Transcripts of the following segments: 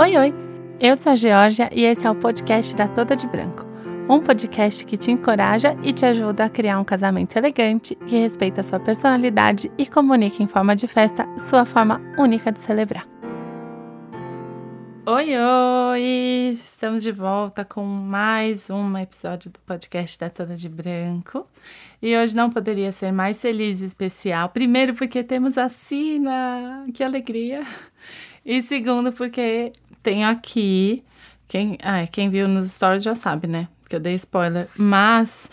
Oi, oi! Eu sou a Georgia e esse é o podcast da Toda de Branco. Um podcast que te encoraja e te ajuda a criar um casamento elegante que respeita sua personalidade e comunica em forma de festa sua forma única de celebrar. Oi, oi! Estamos de volta com mais um episódio do podcast da Toda de Branco. E hoje não poderia ser mais feliz e especial. Primeiro, porque temos a Sina, que alegria! E segundo, porque tenho aqui. Quem, ah, quem viu nos stories já sabe, né? Que eu dei spoiler. Mas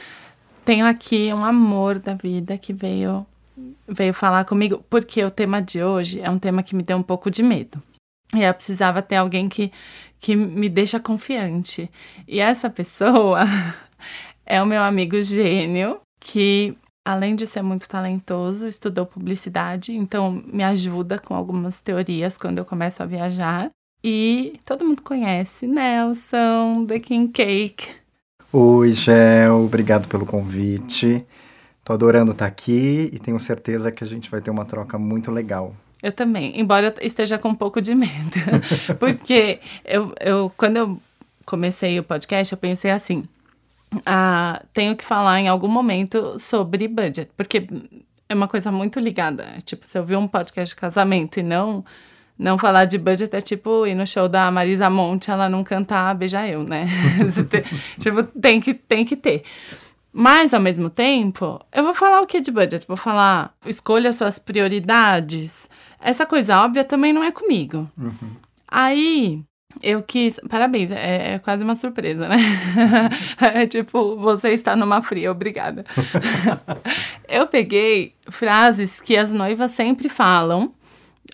tenho aqui um amor da vida que veio, veio falar comigo, porque o tema de hoje é um tema que me deu um pouco de medo. E eu precisava ter alguém que, que me deixa confiante. E essa pessoa é o meu amigo gênio, que além de ser muito talentoso, estudou publicidade, então me ajuda com algumas teorias quando eu começo a viajar. E todo mundo conhece Nelson, The King Cake. Oi, Gel, obrigado pelo convite. Tô adorando estar aqui e tenho certeza que a gente vai ter uma troca muito legal. Eu também, embora eu esteja com um pouco de medo. Porque eu, eu, quando eu comecei o podcast, eu pensei assim: ah, tenho que falar em algum momento sobre budget, porque é uma coisa muito ligada. Tipo, se eu ver um podcast de casamento e não não falar de budget é tipo ir no show da Marisa Monte, ela não cantar Beija Eu, né? tem, tipo, tem que, tem que ter. Mas, ao mesmo tempo, eu vou falar o que de budget? Vou falar, escolha suas prioridades. Essa coisa óbvia também não é comigo. Uhum. Aí, eu quis. Parabéns, é, é, quase uma surpresa, né? é tipo, você está numa fria, obrigada. eu peguei frases que as noivas sempre falam,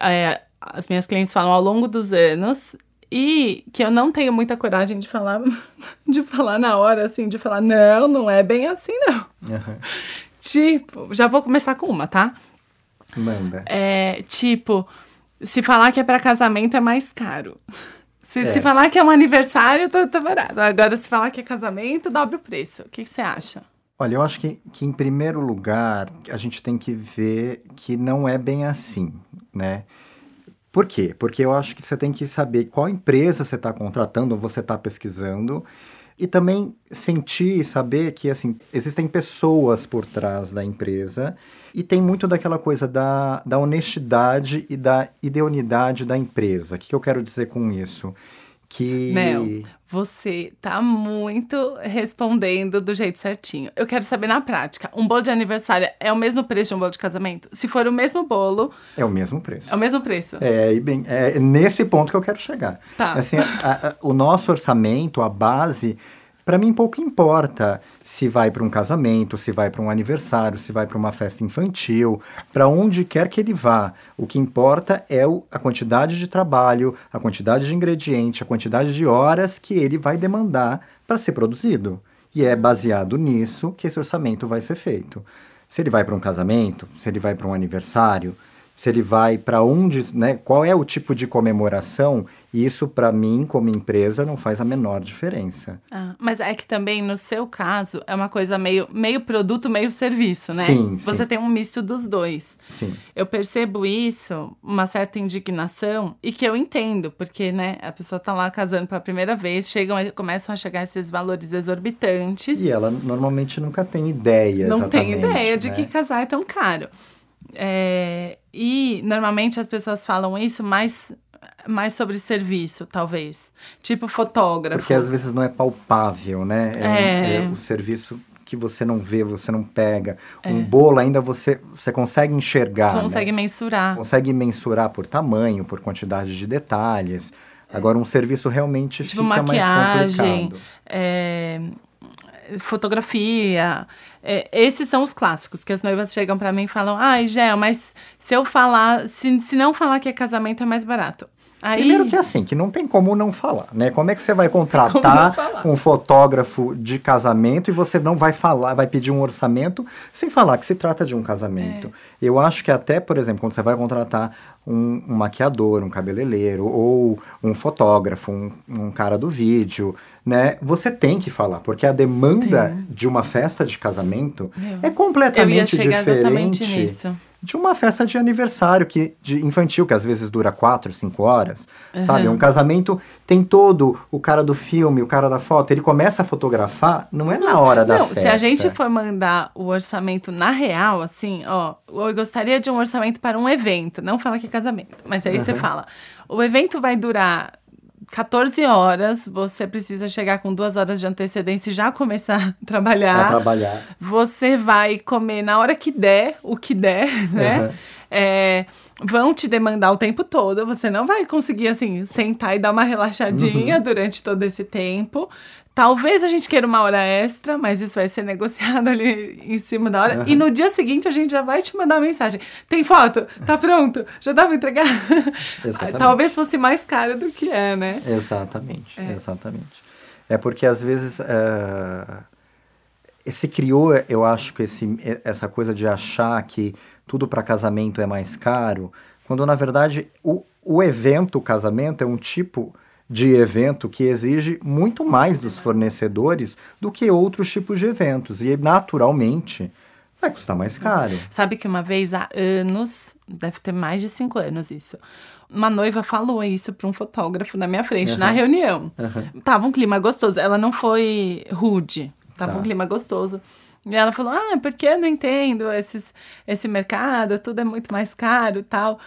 é, as minhas clientes falam ao longo dos anos, e que eu não tenho muita coragem de falar, de falar na hora, assim, de falar, não, não é bem assim, não. Uhum. Tipo, já vou começar com uma, tá? Manda. É, tipo, se falar que é para casamento é mais caro. Se, é. se falar que é um aniversário, tá, tá barato. Agora, se falar que é casamento, dobra o preço. O que, você acha? Olha, eu acho que, que, em primeiro lugar, a gente tem que ver que não é bem assim, né? Por quê? Porque eu acho que você tem que saber qual empresa você está contratando ou você está pesquisando e também sentir e saber que assim existem pessoas por trás da empresa e tem muito daquela coisa da, da honestidade e da ideonidade da empresa. O que, que eu quero dizer com isso? Que. Mel, você tá muito respondendo do jeito certinho. Eu quero saber na prática: um bolo de aniversário é o mesmo preço de um bolo de casamento? Se for o mesmo bolo. É o mesmo preço. É o mesmo preço. É, e bem, é nesse ponto que eu quero chegar. Tá. Assim, a, a, o nosso orçamento, a base para mim pouco importa se vai para um casamento, se vai para um aniversário, se vai para uma festa infantil, para onde quer que ele vá. O que importa é o, a quantidade de trabalho, a quantidade de ingrediente, a quantidade de horas que ele vai demandar para ser produzido. E é baseado nisso que esse orçamento vai ser feito. Se ele vai para um casamento, se ele vai para um aniversário, se ele vai para onde, né, qual é o tipo de comemoração, isso para mim como empresa não faz a menor diferença. Ah, mas é que também no seu caso é uma coisa meio meio produto, meio serviço, né? Sim, Você sim. tem um misto dos dois. Sim. Eu percebo isso, uma certa indignação e que eu entendo, porque né, a pessoa tá lá casando pela primeira vez, chegam começam a chegar esses valores exorbitantes. E ela normalmente nunca tem ideia, Não tem ideia né? de que casar é tão caro. É, e normalmente as pessoas falam isso mais, mais sobre serviço, talvez. Tipo fotógrafo. Porque às vezes não é palpável, né? É, é. Um, é o serviço que você não vê, você não pega. É. Um bolo ainda você, você consegue enxergar. Né? Consegue né? mensurar. Consegue mensurar por tamanho, por quantidade de detalhes. Agora, um serviço realmente tipo, fica maquiagem, mais complicado. É, fotografia. É, esses são os clássicos que as noivas chegam para mim e falam: ai, Gel, mas se eu falar, se, se não falar que é casamento é mais barato. Aí... Primeiro que é assim, que não tem como não falar, né? Como é que você vai contratar um fotógrafo de casamento e você não vai falar, vai pedir um orçamento sem falar que se trata de um casamento? É. Eu acho que até, por exemplo, quando você vai contratar um, um maquiador, um cabeleireiro ou um fotógrafo, um, um, cara do vídeo, né? Você tem que falar, porque a demanda tem. de uma festa de casamento é completamente diferente de uma festa de aniversário que de infantil, que às vezes dura quatro, cinco horas, uhum. sabe? Um casamento tem todo o cara do filme, o cara da foto, ele começa a fotografar, não é na hora da não, festa. Se a gente for mandar o orçamento na real, assim, ó, eu gostaria de um orçamento para um evento, não fala que é casamento, mas aí uhum. você fala, o evento vai durar 14 horas, você precisa chegar com duas horas de antecedência e já começar a trabalhar. A trabalhar. Você vai comer na hora que der, o que der, né? Uhum. É, vão te demandar o tempo todo, você não vai conseguir, assim, sentar e dar uma relaxadinha uhum. durante todo esse tempo. Talvez a gente queira uma hora extra, mas isso vai ser negociado ali em cima da hora. Uhum. E no dia seguinte a gente já vai te mandar uma mensagem. Tem foto? Tá pronto? Já dá pra entregar? Exatamente. Talvez fosse mais caro do que é, né? Exatamente, é. exatamente. É porque às vezes uh, se criou, eu acho que esse, essa coisa de achar que tudo para casamento é mais caro, quando na verdade o, o evento, o casamento, é um tipo de evento que exige muito mais dos fornecedores do que outros tipos de eventos. E, naturalmente, vai custar mais caro. Sabe que uma vez há anos, deve ter mais de cinco anos isso, uma noiva falou isso para um fotógrafo na minha frente, uhum. na reunião. Uhum. Tava um clima gostoso. Ela não foi rude, tava tá. um clima gostoso. E ela falou: Ah, porque eu não entendo esses, esse mercado, tudo é muito mais caro e tal.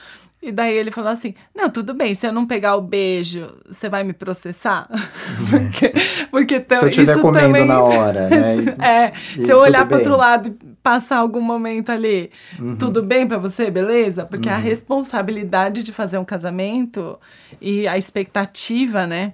E daí ele falou assim: Não, tudo bem, se eu não pegar o beijo, você vai me processar? porque porque se eu estiver comendo também... na hora, né? é, e se eu olhar para outro lado e passar algum momento ali, uhum. tudo bem para você, beleza? Porque uhum. a responsabilidade de fazer um casamento e a expectativa, né?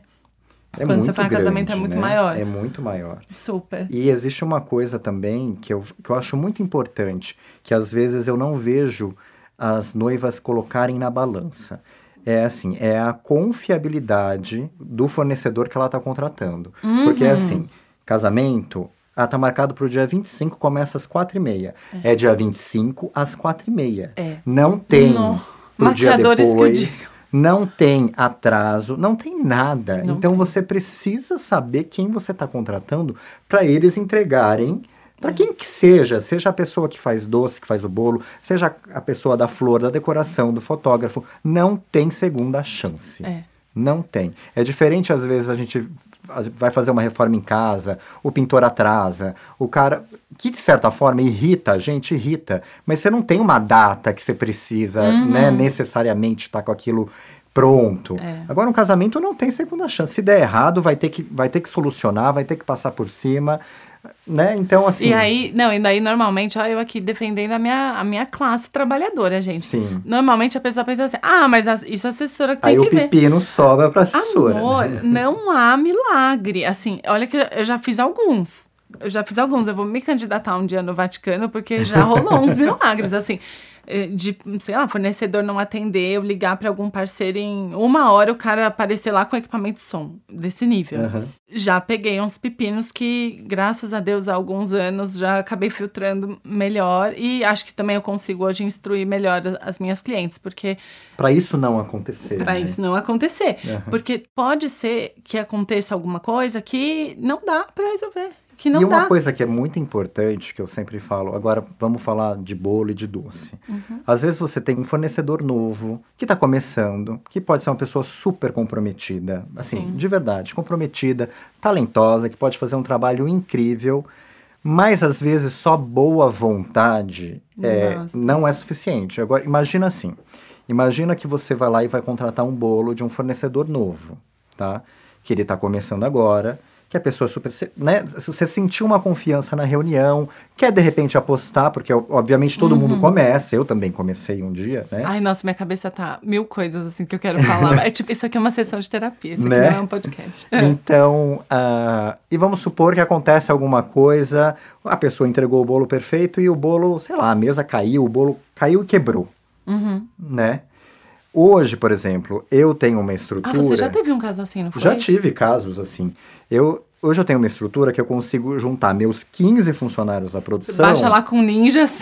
É Quando você faz grande, casamento é muito né? maior. É muito maior. Super. E existe uma coisa também que eu, que eu acho muito importante, que às vezes eu não vejo as noivas colocarem na balança. É assim, é a confiabilidade do fornecedor que ela está contratando. Uhum. Porque é assim, casamento, ah, tá marcado para o dia 25, começa às 4h30. É. é dia 25 às 4h30. É. Não tem para o dia depois. Não tem atraso, não tem nada. Não então tem. você precisa saber quem você está contratando para eles entregarem para quem que seja, seja a pessoa que faz doce, que faz o bolo, seja a pessoa da flor, da decoração, do fotógrafo, não tem segunda chance. É. Não tem. É diferente, às vezes, a gente vai fazer uma reforma em casa, o pintor atrasa, o cara. Que de certa forma irrita, a gente irrita, mas você não tem uma data que você precisa, uhum. né, necessariamente estar tá com aquilo pronto. É. Agora, um casamento não tem segunda chance. Se der errado, vai ter que, vai ter que solucionar, vai ter que passar por cima né? Então, assim. E aí, não, e daí normalmente, ó, eu aqui defendendo a minha, a minha classe trabalhadora, gente. Sim. Normalmente a pessoa pensa assim: ah, mas a, isso a assessora que tem aí que ver. Aí o pepino sobra pra assessora. Amor, né? não há milagre. Assim, olha que eu já fiz alguns. Eu já fiz alguns. Eu vou me candidatar um dia no Vaticano, porque já rolou uns milagres, assim. Eh, de, sei lá, fornecedor não atender, eu ligar para algum parceiro em uma hora o cara aparecer lá com equipamento de som, desse nível. Uhum. Já peguei uns pepinos que, graças a Deus, há alguns anos já acabei filtrando melhor e acho que também eu consigo hoje instruir melhor as minhas clientes, porque. Para isso não acontecer. Para né? isso não acontecer. Uhum. Porque pode ser que aconteça alguma coisa que não dá para resolver que não E uma dá. coisa que é muito importante, que eu sempre falo, agora vamos falar de bolo e de doce. Uhum. Às vezes você tem um fornecedor novo, que está começando, que pode ser uma pessoa super comprometida, assim, Sim. de verdade, comprometida, talentosa, que pode fazer um trabalho incrível, mas às vezes só boa vontade é, não é suficiente. Agora, imagina assim, imagina que você vai lá e vai contratar um bolo de um fornecedor novo, tá? Que ele está começando agora, que a pessoa super, né, você sentiu uma confiança na reunião, quer de repente apostar, porque obviamente todo uhum. mundo começa, eu também comecei um dia, né? Ai, nossa, minha cabeça tá mil coisas assim que eu quero falar. é tipo, isso aqui é uma sessão de terapia, isso né? aqui não é um podcast. então, uh, e vamos supor que acontece alguma coisa, a pessoa entregou o bolo perfeito e o bolo, sei lá, a mesa caiu, o bolo caiu e quebrou, uhum. né? Hoje, por exemplo, eu tenho uma estrutura. Ah, você já teve um caso assim, não foi? Já tive casos assim. Eu, hoje eu tenho uma estrutura que eu consigo juntar meus 15 funcionários da produção. Baixa lá com ninjas.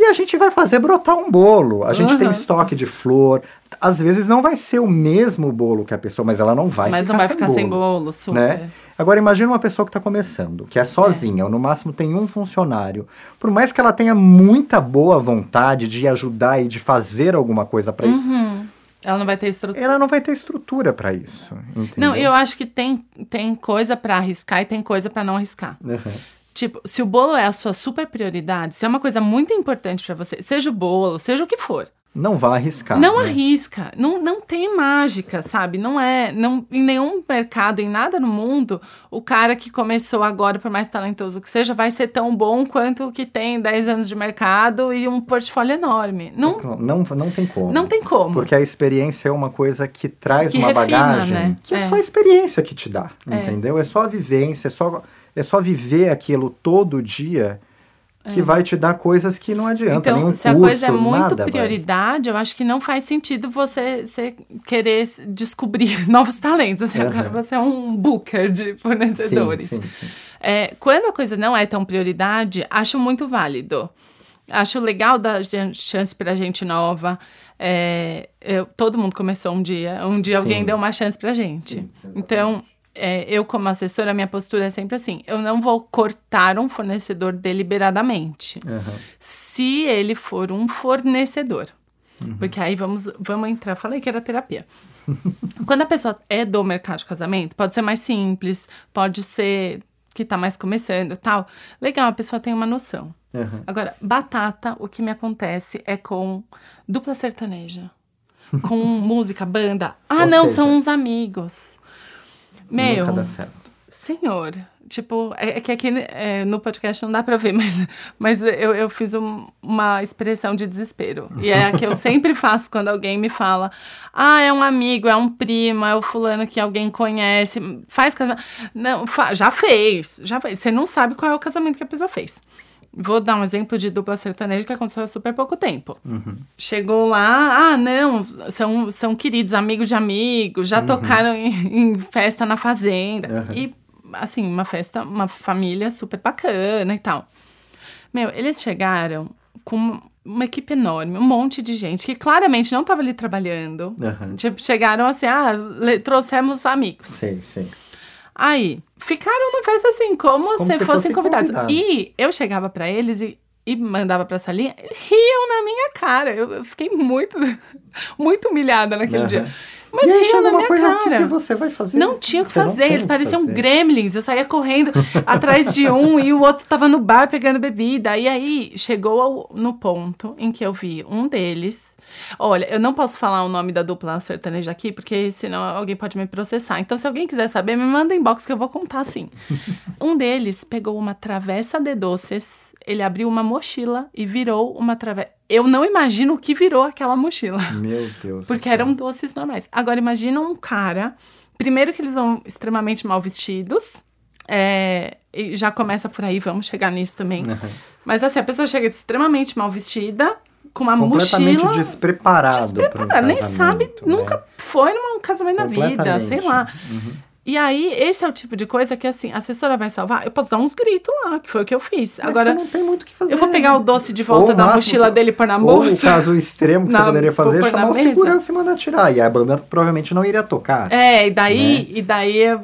E a gente vai fazer brotar um bolo. A gente tem Uhum. estoque de flor. Às vezes não vai ser o mesmo bolo que a pessoa, mas ela não vai Mas ficar não vai sem ficar bolo. sem bolo, super. né? Agora imagina uma pessoa que está começando, que é sozinha, ou no máximo tem um funcionário. Por mais que ela tenha muita boa vontade de ajudar e de fazer alguma coisa para isso, Uhum. Ela não vai ter estrutura. ela não vai ter estrutura para isso. Entendeu? Não, eu acho que tem, tem coisa pra arriscar e tem coisa pra não arriscar. Uhum. Tipo, se o bolo é a sua super prioridade, se é uma coisa muito importante pra você, seja o bolo, seja o que for, Não vá arriscar. não né? arrisca. Não, não tem mágica, sabe? Não é. Não, em nenhum mercado, em nada no mundo, o cara que começou agora, por mais talentoso que seja, vai ser tão bom quanto o que tem 10 anos de mercado e um portfólio enorme. Não, Não, não tem como. não tem como. Porque a experiência é uma coisa que traz Que uma refina, bagagem né? que é. É. só a experiência que te dá, É. entendeu? É só a vivência, é só, é só viver aquilo todo dia que vai te dar coisas que não adianta, nenhum É. Então, se a curso, coisa é muito nada, vai. prioridade, eu acho que não faz sentido você, você querer descobrir novos talentos. Assim, Aham. agora você é um booker de fornecedores. Sim, sim, sim. É, quando a coisa não é tão prioridade, acho muito válido. Acho legal dar chance pra gente nova. É, eu- todo mundo começou um dia. Um dia alguém deu uma chance pra gente. Então, é, eu como assessora, minha postura é sempre assim. Eu não vou cortar um fornecedor deliberadamente Aham. se ele for um fornecedor. Uhum. Porque aí vamos, vamos entrar. Falei que era terapia. Quando a pessoa é do mercado de casamento, pode ser mais simples, pode ser que tá mais começando e tal. Legal, a pessoa tem uma noção. Aham. Agora, batata, o que me acontece é com dupla sertaneja. Com música, banda. Ah, Ou não, seja, são uns amigos. Meu, Nunca dá certo. Senhor, tipo, é, é que aqui é, no podcast não dá pra ver, mas, mas eu, eu fiz um- uma expressão de desespero. E é a que eu sempre faço quando alguém me fala: ah, é um amigo, é um primo, é o fulano que alguém conhece, faz casamento. Não, fa- já fez, já fez. Você não sabe qual é o casamento que a pessoa fez. Vou dar um exemplo de dupla sertaneja que aconteceu há super pouco tempo. Chegou lá, ah, não, são, são queridos, amigos de amigos, já tocaram em, em festa na fazenda. Uhum. E, assim, uma festa, uma família super bacana e tal. Meu, eles chegaram com uma equipe enorme, um monte de gente que claramente não estava ali trabalhando. Aham. Tipo, chegaram assim, ah, trouxemos amigos. Sei, sei. Aí, ficaram na festa assim, como, se, se fossem fossem convidados. convidados. E eu chegava pra eles e, e mandava pra salinha, riam na minha cara. Eu, eu fiquei muito, muito humilhada naquele Aham. dia. Mas e aí chega uma coisa, cara. que você vai fazer? Não tinha o que fazer, eles pareciam fazer. gremlins. Eu saía correndo atrás de um e o outro tava no bar pegando bebida. E aí chegou ao- no ponto em que eu vi um deles. Olha, eu não posso falar o nome da dupla sertaneja aqui, porque senão alguém pode me processar. Então, se alguém quiser saber, me manda inbox que eu vou contar sim. um deles pegou uma travessa de doces, ele abriu uma mochila e virou uma travessa. Eu não imagino o que virou aquela mochila. Meu Deus. Porque eram doces normais. Agora, imagina um cara. Primeiro que eles vão extremamente mal vestidos. é, e já começa por aí, vamos chegar nisso também. Mas assim, a pessoa chega extremamente mal vestida, com uma Completamente mochila. despreparado para um despreparada, nem sabe, né? nunca foi num casamento na vida, sei lá. Uhum. E aí, esse é o tipo de coisa que, assim, a assessora vai salvar. Eu posso dar uns gritos lá, que foi o que eu fiz. Mas Agora, você não tem muito o que fazer. eu vou pegar o doce de volta Ou da máximo- mochila dele e pôr na Ou o bolsa. caso extremo que Na- você poderia fazer é chamar na o segurança e mandar tirar. E a banda provavelmente não iria tocar. É, e daí, e daí é- Né?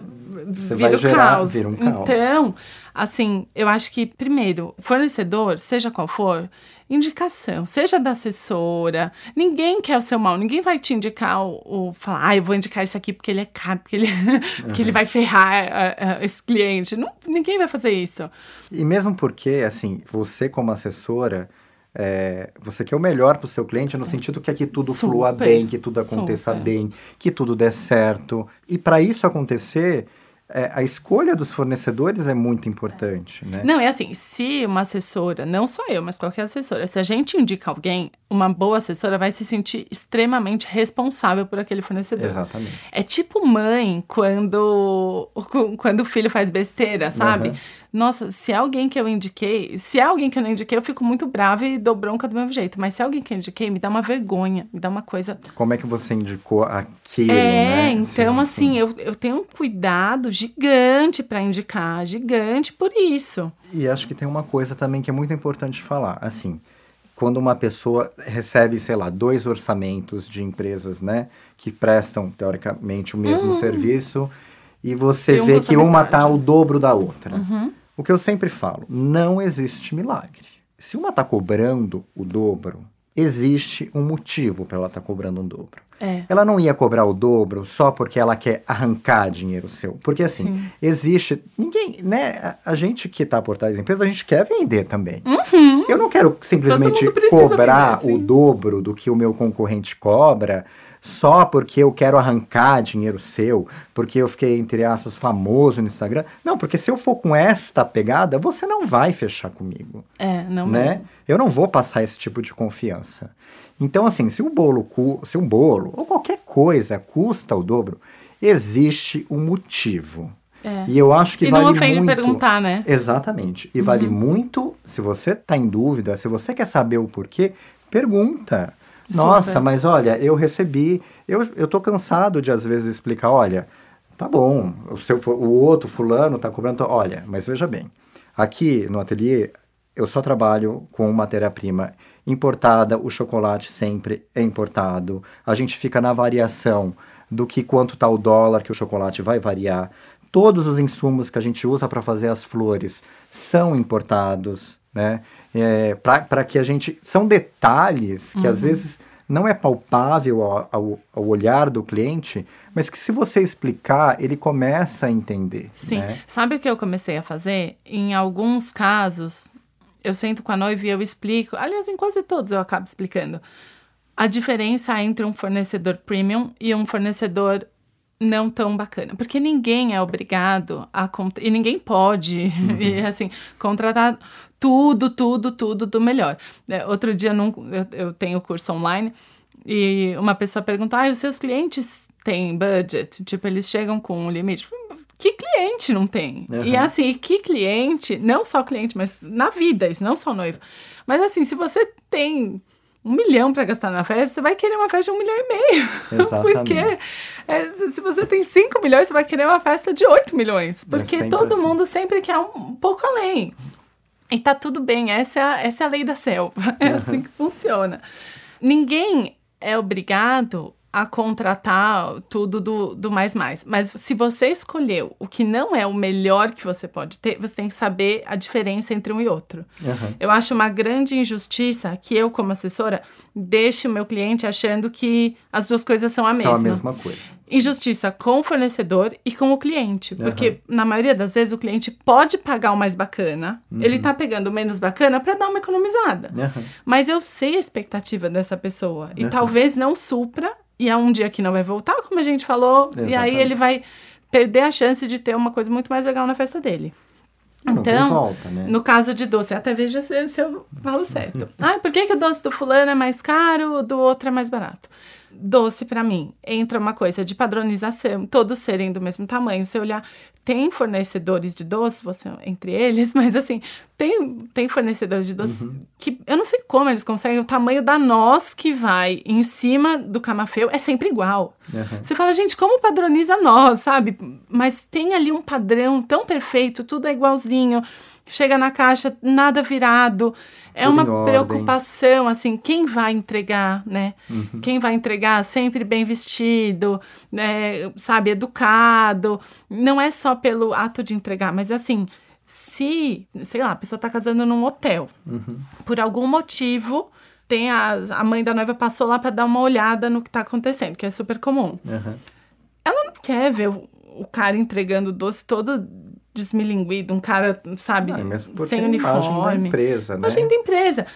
Você vira vai o gerar- caos. vira um caos. Então, assim, eu acho que, primeiro, fornecedor, seja qual for, indicação, seja da assessora, ninguém quer o seu mal, ninguém vai te indicar o, o falar, ah, eu vou indicar esse aqui porque ele é caro, porque ele, porque ele vai ferrar ah, ah, esse cliente. Não, ninguém vai fazer isso. E mesmo porque, assim, você como assessora, é, você quer o melhor para o seu cliente no sentido que aqui tudo flua Super. bem, que tudo aconteça Super. bem, que tudo dê certo. E para isso acontecer, é, a escolha dos fornecedores é muito importante, né? Não, é assim, se uma assessora, não só eu, mas qualquer assessora, se a gente indica alguém, uma boa assessora vai se sentir extremamente responsável por aquele fornecedor. Exatamente. É tipo mãe quando, quando o filho faz besteira, sabe? Aham. Nossa, se é alguém que eu indiquei, se é alguém que eu não indiquei, eu fico muito brava e dou bronca do mesmo jeito. Mas se é alguém que eu indiquei, me dá uma vergonha, me dá uma coisa. Como é que você indicou aquilo, é, né? então Sim, assim, sim. Eu, eu tenho um cuidado gigante para indicar, gigante por isso. E acho que tem uma coisa também que é muito importante falar. Assim, quando uma pessoa recebe, sei lá, dois orçamentos de empresas, né, que prestam teoricamente o mesmo Hum. serviço e você um vê que uma tá o dobro da outra. Uhum. O que eu sempre falo, não existe milagre. Se uma tá cobrando o dobro, existe um motivo para ela estar cobrando um dobro. É. Ela não ia cobrar o dobro só porque ela quer arrancar dinheiro seu. Porque assim, Sim. existe. Ninguém, né? A, gente que tá por trás da empresa, a gente quer vender também. Uhum. Eu não quero simplesmente cobrar vender, o sim. dobro do que o meu concorrente cobra só porque eu quero arrancar dinheiro seu, porque eu fiquei, entre aspas, famoso no Instagram. Não, porque se eu for com esta pegada, você não vai fechar comigo É, não né? mesmo. Eu não vou passar esse tipo de confiança. Então, assim, se o bolo, se um bolo ou qualquer coisa custa o dobro, existe um motivo. É. E eu acho que E vale não ofende muito. perguntar, né? Exatamente. E vale muito, se você está em dúvida, se você quer saber o porquê, pergunta. Nossa, mas olha, eu recebi, eu, eu tô cansado de às vezes explicar, olha, tá bom, o, seu, o outro fulano tá cobrando, olha, mas veja bem, aqui no ateliê eu só trabalho com matéria-prima importada, o chocolate sempre é importado, a gente fica na variação do que quanto tá o dólar que o chocolate vai variar. Todos os insumos que a gente usa para fazer as flores são importados, né? É, para que a gente. São detalhes que às vezes não é palpável ao, ao, ao olhar do cliente, mas que se você explicar, ele começa a entender. Sim. né? Sabe o que eu comecei a fazer? Em alguns casos, eu sento com a noiva e eu explico. Aliás, em quase todos eu acabo explicando. A diferença entre um fornecedor premium e um fornecedor não tão bacana. Porque ninguém é obrigado a... E ninguém pode, e, assim, contratar tudo, tudo, tudo do melhor. É, outro dia, num, eu, eu tenho curso online e uma pessoa perguntou, ah, os seus clientes têm budget? Tipo, eles chegam com um limite. Que cliente não tem? Uhum. E assim, que cliente, não só cliente, mas na vida, isso não só noivo. Mas assim, se você tem um milhão para gastar na festa, você vai querer uma festa de um milhão e meio. Exatamente. Porque é, se você tem 5 milhões, você vai querer uma festa de 8 milhões. Porque sempre todo assim. mundo sempre quer um, um pouco além. E tá tudo bem, essa é a, essa é a lei da selva. É assim que funciona. Ninguém é obrigado a contratar tudo do, do mais mais. Mas se você escolheu o que não é o melhor que você pode ter, você tem que saber a diferença entre um e outro. Uhum. Eu acho uma grande injustiça que eu, como assessora, deixe o meu cliente achando que as duas coisas são a São mesma. a mesma coisa. Injustiça com o fornecedor e com o cliente. Porque, na maioria das vezes, o cliente pode pagar o mais bacana. Ele tá pegando o menos bacana para dar uma economizada. Uhum. Mas eu sei a expectativa dessa pessoa. E Uhum. talvez não supra. E é um dia que não vai voltar, como a gente falou. E aí Exatamente. ele vai perder a chance de ter uma coisa muito mais legal na festa dele. Não tem Então, volta, né? No caso de doce, até veja se, se eu falo certo. ah, por que, que o doce do fulano é mais caro, o do outro é mais barato? Doce, pra mim, entra uma coisa de padronização, todos serem do mesmo tamanho. Se olhar, tem fornecedores de doce, você entre eles, mas assim, tem, tem fornecedores de doce que eu não sei como eles conseguem, o tamanho da noz que vai em cima do camafeu é sempre igual. Uhum. Você fala, gente, como padroniza nós, sabe? Mas tem ali um padrão tão perfeito, tudo é igualzinho. Chega na caixa, nada virado. É Tudo uma preocupação, assim, quem vai entregar, né? Uhum. Quem vai entregar sempre bem vestido, né? sabe, educado. Não é só pelo ato de entregar, mas assim, se, sei lá, a pessoa tá casando num hotel, Uhum. por algum motivo, tem a, a mãe da noiva passou lá para dar uma olhada no que tá acontecendo, que é super comum Uhum. ela não quer ver o, o cara entregando o doce todo desmilinguido, um cara, sabe, sem a imagem da uniforme. empresa, né? Imagem da empresa.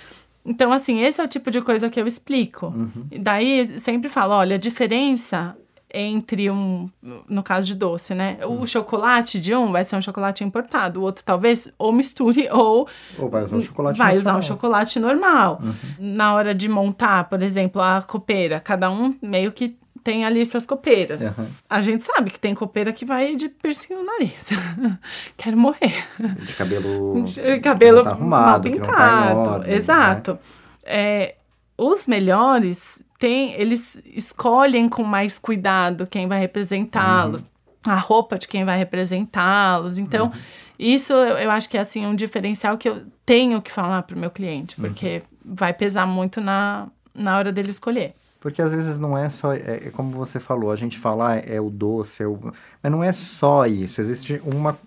Então, assim, esse é o tipo de coisa que eu explico. Uhum. E daí, sempre falo, olha, a diferença entre um, no caso de doce, né? Uhum. O chocolate de um vai ser um chocolate importado, o outro talvez ou misture ou Ou vai usar o chocolate vai nacional. Uhum. usar um chocolate normal. Na hora de montar, por exemplo, a copeira, cada um meio que tem ali suas copeiras. Uhum. A gente sabe que tem copeira que vai de piercing no nariz. Quero morrer. De cabelo, De cabelo tá arrumado, mal não tá em pintado. ordem, né? Exato. É, os melhores têm, eles escolhem com mais cuidado quem vai representá-los, Uhum. a roupa de quem vai representá-los. Então, Uhum. isso eu, eu acho que é assim um diferencial que eu tenho que falar para o meu cliente, Uhum. porque vai pesar muito na, na hora dele escolher. Porque às vezes não é só, é, é como você falou, a gente fala ah, é o doce, é o... mas não é só isso. Existe uma,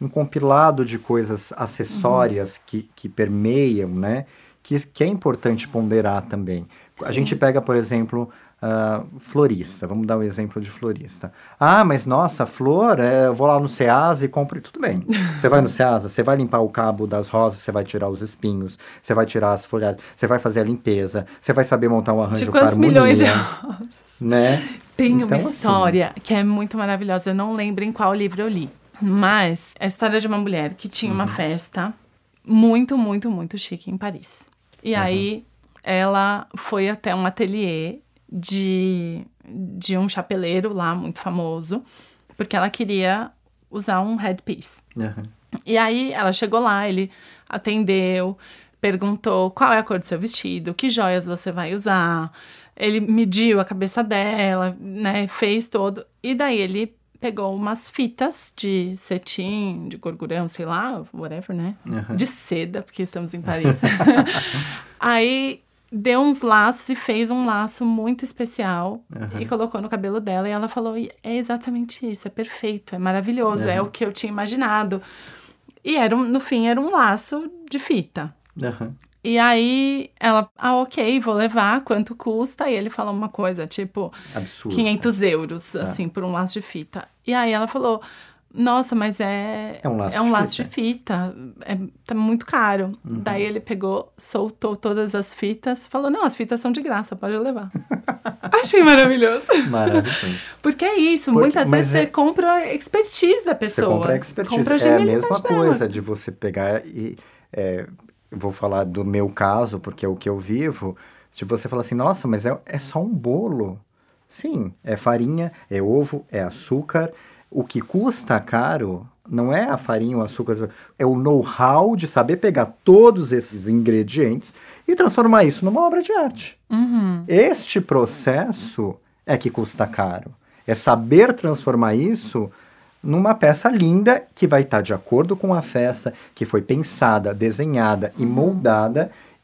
um compilado de coisas acessórias uhum. que, que permeiam, né? Que, que é importante ponderar também. Sim. A gente pega, por exemplo, Uh, florista, vamos dar um exemplo de florista. Ah, mas nossa, flor, é, eu vou lá no Ceasa e compro. Tudo bem. Você vai no Ceasa, você vai limpar o cabo das rosas, você vai tirar os espinhos, você vai tirar as folhas, você vai fazer a limpeza, você vai saber montar um arranjo de quantos harmonia, milhões de rosas? Né? Tem então, uma assim, história assim... que é muito maravilhosa. Eu não lembro em qual livro eu li. Mas é a história de uma mulher que tinha uhum. uma festa muito, muito, muito chique em Paris. E uhum. aí ela foi até um ateliê de, de um chapeleiro lá muito famoso, porque ela queria usar um headpiece. Uhum. E aí ela chegou lá, ele atendeu, perguntou qual é a cor do seu vestido, que joias você vai usar. Ele mediu a cabeça dela, né? Fez todo. E daí ele pegou umas fitas de cetim, de gorgurão, sei lá, whatever, né? Uhum. De seda, porque estamos em Paris. aí deu uns laços e fez um laço muito especial uhum. e colocou no cabelo dela. E ela falou: é exatamente isso, é perfeito, é maravilhoso, uhum. é o que eu tinha imaginado. E era, no fim, era um laço de fita. Uhum. E aí ela, ah, ok, vou levar, quanto custa? E ele falou uma coisa, tipo, Absurdo. 500 euros, é. assim, por um laço de fita. E aí ela falou, nossa, mas é. É um laço, é um de, laço fita. de fita. É, tá muito caro. Uhum. Daí ele pegou, soltou todas as fitas, falou: não, as fitas são de graça, pode levar. Achei maravilhoso. Maravilhoso. Porque é isso, Porque, muitas vezes é... você compra a expertise da pessoa. Você compra a expertise. Compra a é a mesma dela. coisa de você pegar e. É, vou falar do meu caso, porque é o que eu vivo, de você falar assim: nossa, mas é, é só um bolo. Sim, é farinha, é ovo, é açúcar o que custa caro não é a farinha, o açúcar, é o know-how de saber pegar todos esses ingredientes e transformar isso numa obra de arte. Uhum. Este processo é que custa caro. É saber transformar isso numa peça linda que vai estar de acordo com a festa, que foi pensada, desenhada e uhum.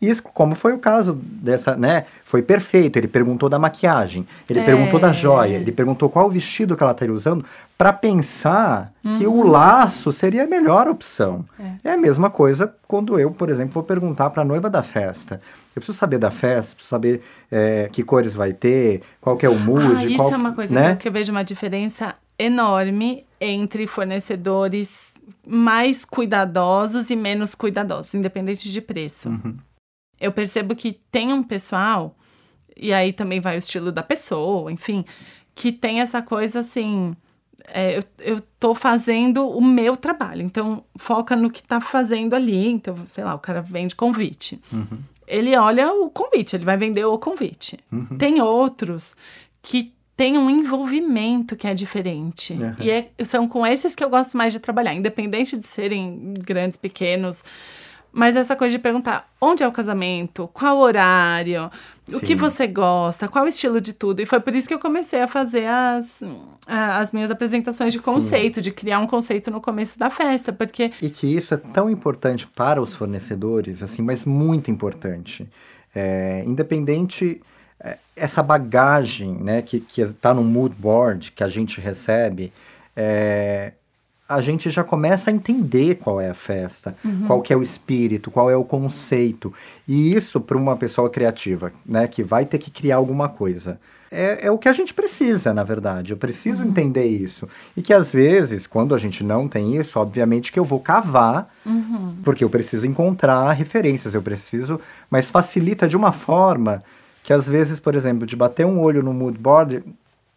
Isso, como foi o caso dessa, né? Foi perfeito. Ele perguntou da maquiagem, ele é. perguntou da joia, ele perguntou qual o vestido que ela estaria usando, para pensar uhum. que o uhum. laço seria a melhor opção. É. é. a mesma coisa quando eu, por exemplo, vou perguntar para a noiva da festa. Eu preciso saber da festa, preciso saber é, que cores vai ter, qual que é o mood. Ah, isso qual, é uma coisa né? que eu vejo uma diferença enorme entre fornecedores mais cuidadosos e menos cuidadosos, independente de preço. Uhum eu percebo que tem um pessoal, e aí também vai o estilo da pessoa, enfim, que tem essa coisa assim. É, eu, eu tô fazendo o meu trabalho, então foca no que tá fazendo ali. Então, sei lá, o cara vende convite. Uhum. Ele olha o convite, ele vai vender o convite. Uhum. Tem outros que tem um envolvimento que é diferente. Uhum. E é, são com esses que eu gosto mais de trabalhar, independente de serem grandes, pequenos. Mas essa coisa de perguntar onde é o casamento, qual horário, Sim. o que você gosta, qual o estilo de tudo. E foi por isso que eu comecei a fazer as, as minhas apresentações de conceito, Sim. de criar um conceito no começo da festa, porque... E que isso é tão importante para os fornecedores, assim, mas muito importante. É, independente é, essa bagagem né, que está no mood board que a gente recebe, é, a gente já começa a entender qual é a festa, uhum. qual que é o espírito, qual é o conceito. E isso para uma pessoa criativa, né, que vai ter que criar alguma coisa. É, é o que a gente precisa, na verdade. Eu preciso uhum. entender isso. E que às vezes, quando a gente não tem isso, obviamente que eu vou cavar, uhum. porque eu preciso encontrar referências, eu preciso, mas facilita de uma forma que às vezes, por exemplo, de bater um olho no mood board,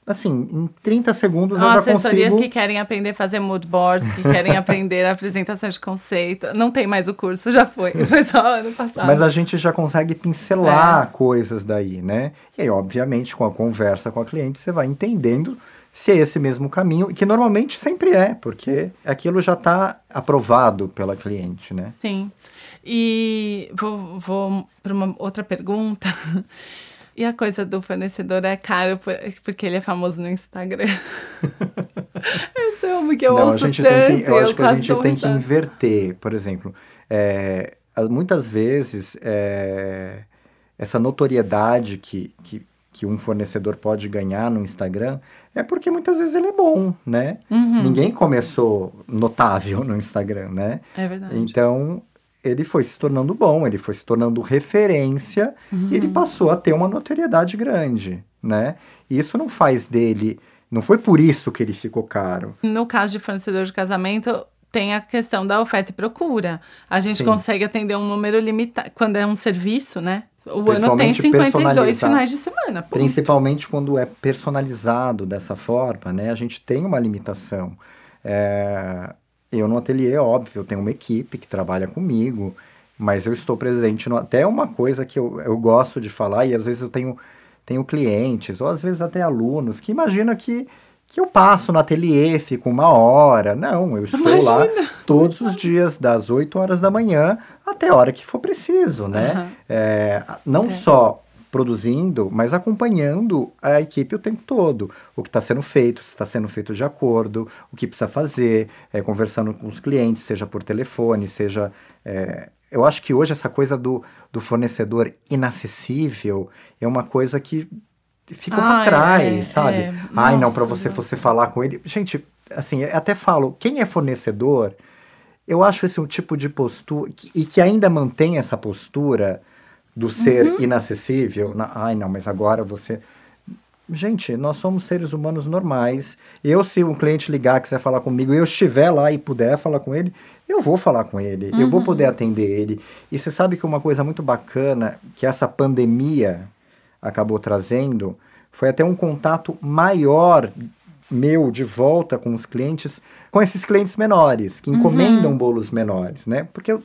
assim, em 30 segundos São eu já consigo... assessorias que querem aprender a fazer mood boards, que querem aprender a apresentação de conceito. Não tem mais o curso, já foi. Foi só ano passado. Mas a gente já consegue pincelar é. coisas daí, né? E aí, obviamente, com a conversa com a cliente, você vai entendendo se é esse mesmo caminho, que normalmente sempre é, porque aquilo já está aprovado pela cliente, né? Sim. E vou, vou para uma outra pergunta. E a coisa do fornecedor é caro porque ele é famoso no Instagram. Esse é uma que eu Não, ouço a gente tanto, tem que, eu, eu acho que a gente tem que inverter. Por exemplo, é, muitas vezes é, essa notoriedade que, que, que um fornecedor pode ganhar no Instagram é porque muitas vezes ele é bom, né? Uhum. Ninguém começou notável no Instagram, né? É verdade. Então, ele foi se tornando bom, ele foi se tornando referência Uhum. e ele passou a ter uma notoriedade grande, né? E isso não faz dele, não foi por isso que ele ficou caro. No caso de fornecedor de casamento, tem a questão da oferta e procura. A gente Sim. consegue atender um número limitado. Quando é um serviço, né? O ano tem Principalmente 52 personalizado. finais de semana. ponto. Principalmente quando é personalizado dessa forma, né? A gente tem uma limitação. É, Eu no ateliê, óbvio, eu tenho uma equipe que trabalha comigo, mas eu estou presente no... Até uma coisa que eu, eu gosto de falar, e às vezes eu tenho, tenho clientes, ou às vezes até alunos, que imaginam que, que eu passo no ateliê, fico uma hora. Não, eu estou lá Imagina. todos os dias, das 8 horas da manhã até a hora que for preciso, né? Aham. É, não É. só produzindo, mas acompanhando a equipe o tempo todo. O que está sendo feito, se está sendo feito de acordo, o que precisa fazer, é, conversando com os clientes, seja por telefone, seja. é, eu acho que hoje essa coisa do, do fornecedor inacessível é uma coisa que ficou Ah, para é, trás, é, sabe? é. Ai, não, Nossa, para você, você falar com ele. Gente, assim, até falo, quem é fornecedor, eu acho esse um tipo de postura, e que ainda mantém essa postura do ser Uhum. inacessível. Na- Ai, não, mas agora você. Gente, nós somos seres humanos normais. Eu, se um cliente ligar, quiser falar comigo, e eu estiver lá e puder falar com ele, eu vou falar com ele, eu Uhum. vou poder atender ele. E você sabe que uma coisa muito bacana que essa pandemia acabou trazendo foi até um contato maior meu de volta com os clientes, com esses clientes menores, que encomendam bolos menores, né? Porque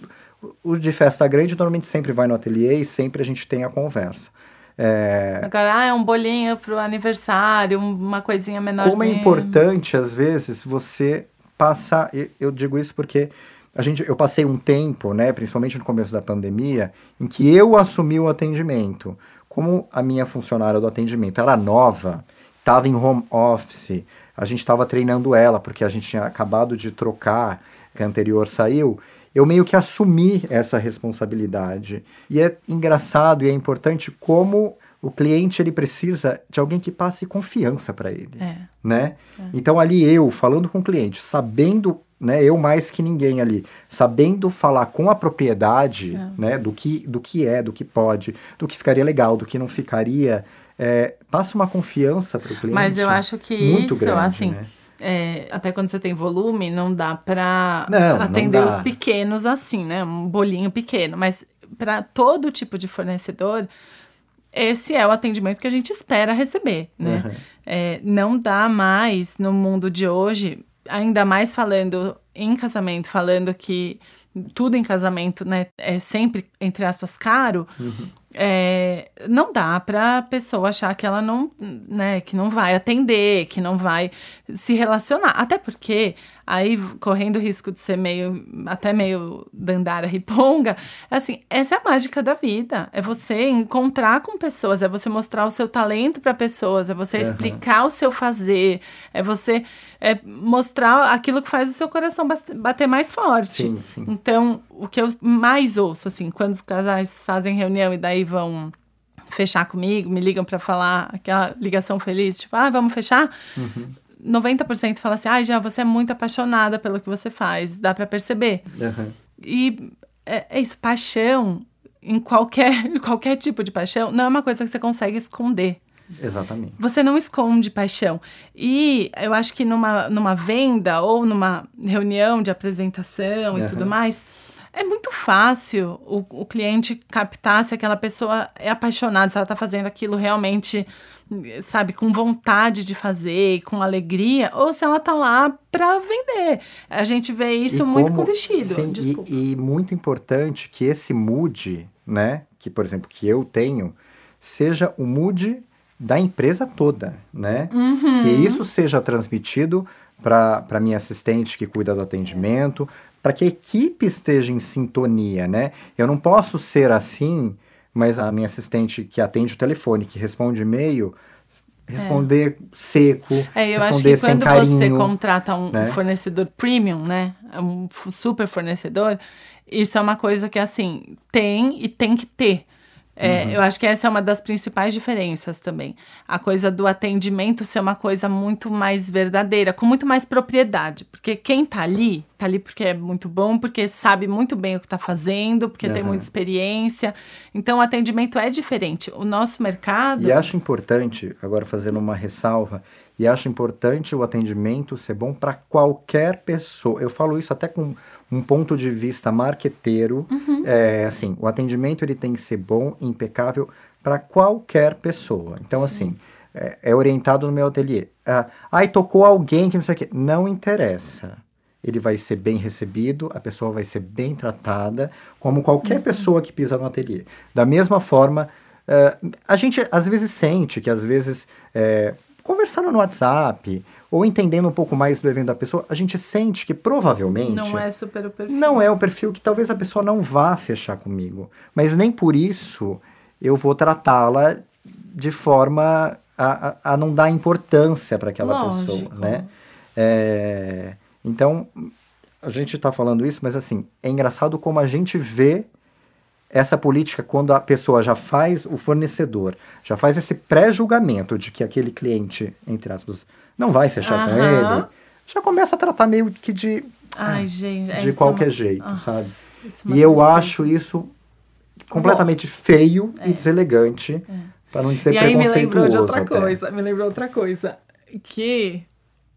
o, o de festa grande normalmente sempre vai no ateliê e sempre a gente tem a conversa. É, Agora, ah, é um bolinho pro aniversário, uma coisinha menorzinha. como é importante, às vezes, você passar. Eu digo isso porque a gente, eu passei um tempo, né, principalmente no começo da pandemia, em que eu assumi o atendimento. Como a minha funcionária do atendimento era nova, estava em home office, a gente estava treinando ela, porque a gente tinha acabado de trocar, que a anterior saiu. Eu meio que assumi essa responsabilidade. E é engraçado e é importante como o cliente ele precisa de alguém que passe confiança para ele É. né? Então ali eu falando com o cliente, sabendo, né, eu mais que ninguém ali, sabendo falar com a propriedade, É. né, do que do que é, do que pode, do que ficaria legal, do que não ficaria, é, passa uma confiança para o cliente. Mas eu acho que muito isso, grande, assim, né? É, até quando você tem volume, não dá pra Não, não atender dá. os pequenos assim, né? Um bolinho pequeno. Mas para todo tipo de fornecedor, esse é o atendimento que a gente espera receber, né? Uhum. É, não dá mais no mundo de hoje, ainda mais falando em casamento, falando que tudo em casamento, né, é sempre, entre aspas, caro. É, não dá pra pessoa achar que ela não, né, que não vai atender, que não vai se relacionar. Até porque, aí, correndo o risco de ser meio, até meio dandara riponga, assim, essa é a mágica da vida. É você encontrar com pessoas, é você mostrar o seu talento para pessoas, é você Aham. explicar o seu fazer, é você é, mostrar aquilo que faz o seu coração bater mais forte. Sim, sim. Então, o que eu mais ouço, assim, quando os casais fazem reunião e daí vão fechar comigo, me ligam pra falar aquela ligação feliz, tipo, ah, vamos fechar? Uhum. 90% fala assim, ah, já, você é muito apaixonada pelo que você faz, dá pra perceber. Uhum. E é, é isso, paixão, em qualquer, qualquer tipo de paixão, não é uma coisa que você consegue esconder. Exatamente. Você não esconde paixão. E eu acho que numa, numa venda ou numa reunião de apresentação e Aham. tudo mais, é muito fácil o, o cliente captar se aquela pessoa é apaixonada, se ela está fazendo aquilo realmente, sabe, com vontade de fazer, com alegria, ou se ela tá lá para vender. A gente vê isso E muito como- com vestido. Sim, e- e, muito importante que esse mood, né, que por exemplo que eu tenho, seja o mood da empresa toda, né? Uhum. Que isso seja transmitido para minha assistente que cuida do atendimento, para que a equipe esteja em sintonia, né? Eu não posso ser assim, mas a minha assistente que atende o telefone, que responde e-mail, responder é. seco, é, eu responder acho que quando carinho, você contrata um né? fornecedor premium, né, um super fornecedor, isso é uma coisa que assim tem e tem que ter. É, uhum. Eu acho que essa é uma das principais diferenças também. A coisa do atendimento ser uma coisa muito mais verdadeira, com muito mais propriedade. Porque quem tá ali, tá ali porque é muito bom, porque sabe muito bem o que tá fazendo, porque uhum. tem muita experiência. Então, o atendimento é diferente. O nosso mercado. E acho importante, agora fazendo uma ressalva, e acho importante o atendimento ser bom para qualquer pessoa. Eu falo isso até com um ponto de vista marqueteiro, uhum. é, assim, o atendimento ele tem que ser bom, impecável para qualquer pessoa. Então, Sim. assim, é, é, orientado no meu ateliê. Ah, ai, tocou alguém que não sei o quê. Não interessa. Ele vai ser bem recebido, a pessoa vai ser bem tratada, como qualquer uhum. pessoa que pisa no ateliê. Da mesma forma, uh, a gente às vezes sente que às vezes, é, conversando no WhatsApp ou entendendo um pouco mais do evento da pessoa, a gente sente que provavelmente. Não é super o perfil. Não é o perfil que talvez a pessoa não vá fechar comigo. Mas nem por isso eu vou tratá-la de forma a, a, a, não dar importância para aquela Lógico. pessoa, né? É, então, a gente está falando isso, mas assim, é engraçado como a gente vê essa política quando a pessoa já faz, o fornecedor, já faz esse pré-julgamento de que aquele cliente, entre aspas, não vai fechar com ele, já começa a tratar meio que de, Ai, gente, de qualquer é uma... jeito, ah, sabe? É e eu acho isso completamente Bom, feio é. e deselegante, é. para não dizer e preconceituoso. E aí me lembrou de outra até. coisa, me lembrou outra coisa, que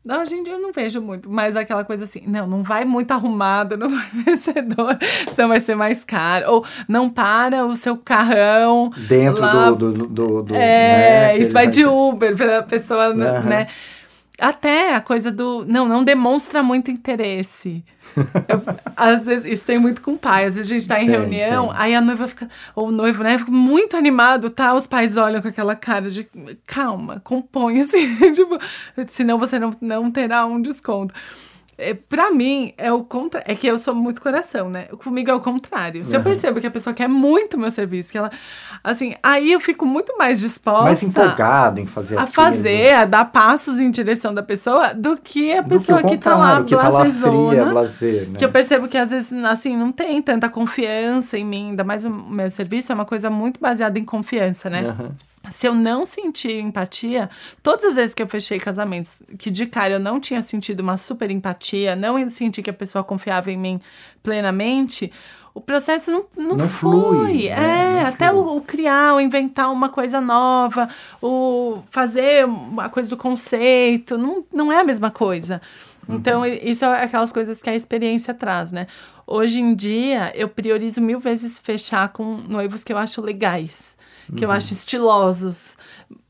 não, gente, eu não vejo muito, mas aquela coisa assim, não, não vai muito arrumado no fornecedor, senão vai ser mais caro. Ou não para o seu carrão. Dentro lá, do, do, do, do, É, né, isso vai de Uber para a pessoa, uhum. né? Até a coisa do. Não, não demonstra muito interesse. Eu, às vezes, isso tem muito com o pai. Às vezes a gente tá em tem, reunião, tem. aí a noiva fica, ou o noivo, né, fica muito animado, tá? Os pais olham com aquela cara de calma, compõe, assim, tipo, senão você não, não terá um desconto. É, pra mim, é o contra... É que eu sou muito coração, né? Comigo é o contrário. Se uhum. eu percebo que a pessoa quer muito meu serviço, que ela. Assim, aí eu fico muito mais disposta. Mais empolgado em fazer A aquilo. fazer, a dar passos em direção da pessoa, do que a pessoa que, que tá lá, que tá lá fria, blazer, né? Que eu percebo que às vezes, assim, não tem tanta confiança em mim. Ainda mais o meu serviço é uma coisa muito baseada em confiança, né? Uhum se eu não sentir empatia, todas as vezes que eu fechei casamentos, que de cara eu não tinha sentido uma super empatia, não senti que a pessoa confiava em mim plenamente, o processo não, não, não foi. Flui, é, né? não até o, o, criar, o inventar uma coisa nova, o fazer a coisa do conceito, não, não é a mesma coisa. Uhum. Então, isso é aquelas coisas que a experiência traz, né? Hoje em dia, eu priorizo mil vezes fechar com noivos que eu acho legais que uhum. eu acho estilosos.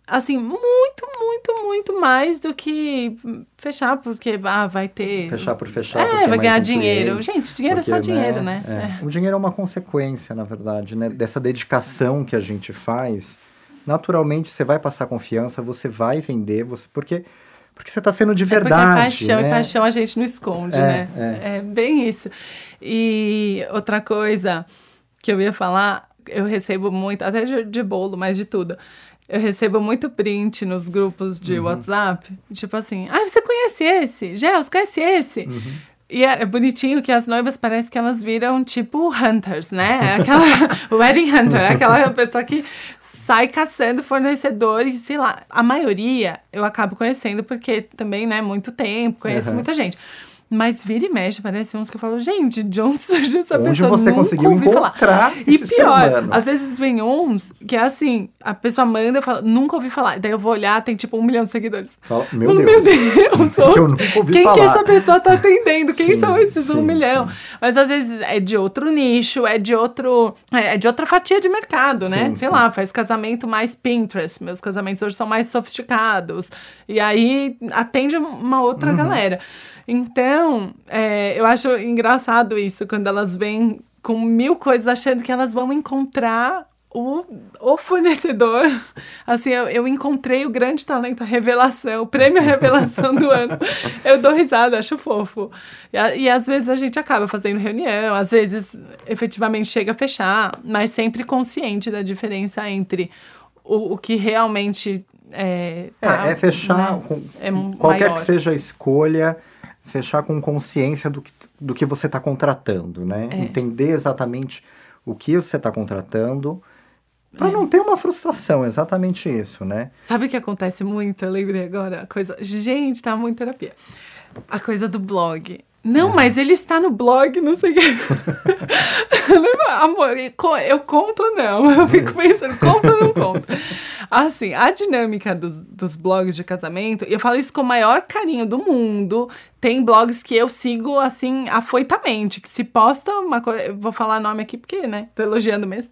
Assim, muito, muito, muito mais do que fechar porque ah, vai ter. Fechar por fechar. É, vai ganhar um dinheiro. Cliente, Gente, dinheiro porque, é só dinheiro, né? né? É. O dinheiro é uma consequência, na verdade, né? Dessa dedicação que a gente faz. Naturalmente, você vai passar confiança, você vai vender, você. Porque porque você está sendo de verdade. É paixão né? e paixão a gente não esconde, é, né? É. é bem isso. E outra coisa que eu ia falar eu recebo muito, até de, de bolo, mas de tudo. Eu recebo muito print nos grupos de uhum. WhatsApp, tipo assim, ah, você conhece esse? Gel, você conhece esse? Uhum. E é, é bonitinho que as noivas parece que elas viram tipo hunters, né? Aquela wedding hunter, aquela pessoa que sai caçando fornecedores, sei lá. A maioria eu acabo conhecendo porque também, né, muito tempo, conheço uhum. muita gente. Mas vira e mexe, parece uns que eu falo, gente, de onde surgiu essa onde pessoa? você Nunca conseguiu encontrar falar. E pior, às vezes vem uns que é assim, a pessoa manda, eu falo, nunca ouvi falar. Daí eu vou olhar, tem tipo um milhão de seguidores. Fala, meu, falo, Deus. meu Deus. eu nunca ouvi quem falar. que essa pessoa tá atendendo? Quem sim, são esses sim, um milhão? Sim. Mas às vezes é de outro nicho, é de outro. É, é de outra fatia de mercado, né? Sei lá, faz casamento mais Pinterest. Meus casamentos hoje são mais sofisticados. E aí atende uma outra uhum. galera. Então, é, eu acho engraçado isso, quando elas vêm com mil coisas achando que elas vão encontrar o, o fornecedor. Assim, eu, eu encontrei o grande talento, a revelação, o prêmio revelação do ano. Eu dou risada, acho fofo. E, e às vezes a gente acaba fazendo reunião, às vezes efetivamente chega a fechar, mas sempre consciente da diferença entre o, o que realmente É, é, tá, é fechar, né? com, É qualquer maior. que seja a escolha, fechar com consciência do que, do que você está contratando, né? É. Entender exatamente o que você está contratando, para É. não ter uma frustração, exatamente isso, né? Sabe o que acontece muito? Eu lembrei agora. A coisa. Gente, tá muito terapia. A coisa do blog. Não, mas ele está no blog, não sei o. Lembra, Amor, eu conto ou não? Eu fico pensando, conto ou não conto? Assim, a dinâmica dos, dos blogs de casamento, eu falo isso com o maior carinho do mundo. Tem blogs que eu sigo, assim, afoitamente, que se posta uma coisa. Vou falar nome aqui porque, né? Tô elogiando mesmo.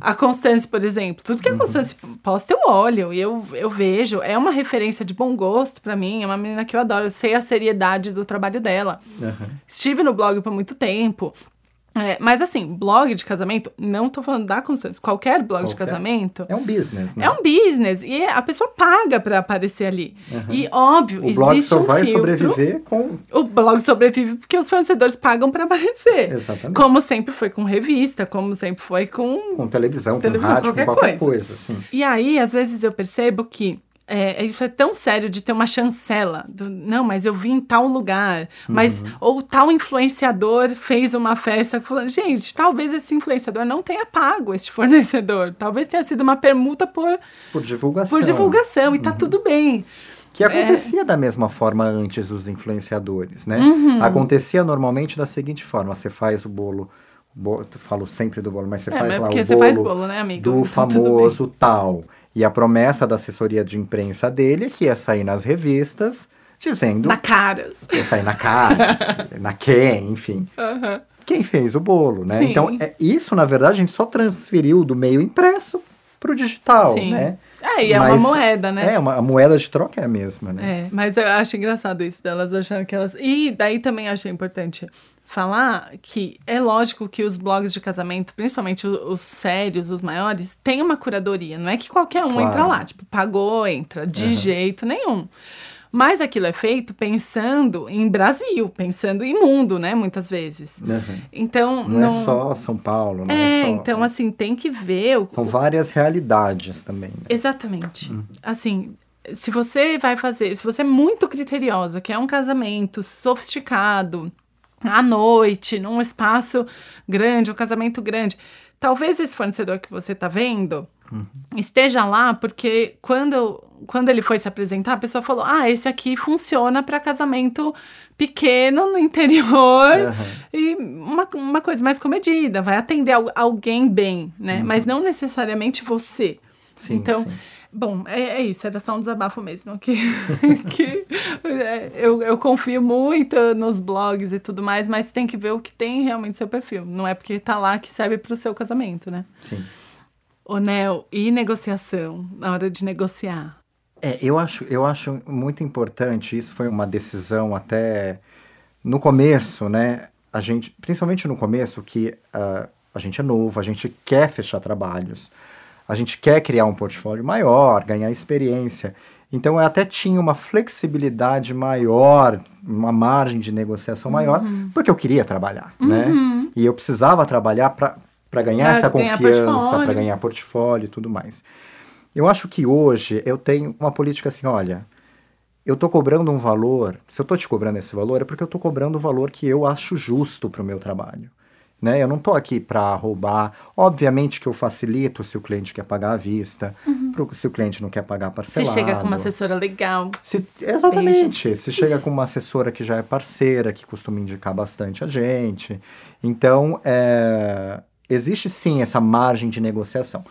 A Constância, por exemplo. Tudo que a Constância posta, eu olho e eu, eu vejo. É uma referência de bom gosto pra mim. É uma menina que eu adoro. Eu sei a seriedade do trabalho dela. Estive no blog por muito tempo. É, mas assim, blog de casamento, não tô falando da Constância, qualquer blog de Qualquer. casamento É um business, né? é um business e a pessoa paga pra aparecer ali. E óbvio, o blog existe só um vai filtro. sobreviver com. O blog sobrevive porque os fornecedores pagam pra aparecer. Exatamente. Como sempre foi com revista, como sempre foi com Com televisão, Televisão, com rádio, qualquer com qualquer coisa. coisa, assim. E aí, às vezes, eu percebo que é, isso é tão sério de ter uma chancela. do, não, mas eu vim em tal lugar. Mas, Uhum. ou tal influenciador fez uma festa. falando, Gente, talvez esse influenciador não tenha pago este fornecedor. Talvez tenha sido uma permuta por, Por divulgação. por divulgação. E Uhum. tá tudo bem. Que acontecia da mesma forma antes dos influenciadores, né? Acontecia normalmente da seguinte forma: você faz o bolo. bo- eu falo sempre do bolo, mas você É, faz mas lá porque o você bolo, faz bolo, né, amigo? do Então, famoso tal. E a promessa da assessoria de imprensa dele é que ia sair nas revistas dizendo Na caras. ia sair na Caras, na Ken, enfim. Aham. Quem fez o bolo, né? Sim. Então, é, isso, na verdade, a gente só transferiu do meio impresso pro digital, Sim. né? É, e é Mas- uma moeda, né? É, uma, a moeda de troca é a mesma, né? É, mas eu acho engraçado isso delas achando que elas. E daí também achei importante falar que é lógico que os blogs de casamento, principalmente o- os, sérios, os maiores, tem uma curadoria. Não é que qualquer um Claro. entra lá, tipo, pagou, entra, de Uhum. jeito nenhum. Mas aquilo é feito pensando em Brasil, pensando em mundo, né? Muitas vezes. Uhum. Então. Não, é só São Paulo, não é, É, só... então, assim, tem que ver o, São várias realidades também, né? Exatamente. Assim, se você vai fazer, se você é muito criteriosa, que é um casamento sofisticado, à noite, num espaço grande, um casamento grande, talvez esse fornecedor que você está vendo esteja lá porque quando, quando ele foi se apresentar, a pessoa falou: Ah, esse aqui funciona para casamento pequeno no interior Aham. e uma, uma coisa mais comedida, vai atender al- alguém bem, né? Mas não necessariamente você. Sim, então, sim. Bom, é, é isso, era só um desabafo mesmo. Que, que é, eu, eu confio muito nos blogs e tudo mais, mas tem que ver o que tem realmente seu perfil. Não é porque tá lá que serve para o seu casamento, né? Sim. Ô, Nel, e negociação, na hora de negociar? É, eu acho, eu acho muito importante, isso foi uma decisão até no começo, né? A gente, principalmente no começo, que ah, a gente é novo, a gente quer fechar trabalhos, a gente quer criar um portfólio maior, ganhar experiência. Então eu até tinha uma flexibilidade maior, uma margem de negociação maior, porque eu queria trabalhar, né? E eu precisava trabalhar para ganhar essa ganhar confiança, para ganhar portfólio e tudo mais. Eu acho que hoje eu tenho uma política assim, olha, eu tô cobrando um valor, se eu tô te cobrando esse valor, é porque eu tô cobrando o valor que eu acho justo pro meu trabalho. Né? Eu não tô aqui para roubar. Obviamente que eu facilito se o cliente quer pagar à vista, pro- se o cliente não quer pagar Se parcelado. chega com uma assessora legal. Se- exatamente. Beijos. Se chega com uma assessora que já é parceira, que costuma indicar bastante a gente. Então, é, existe sim essa margem de negociação.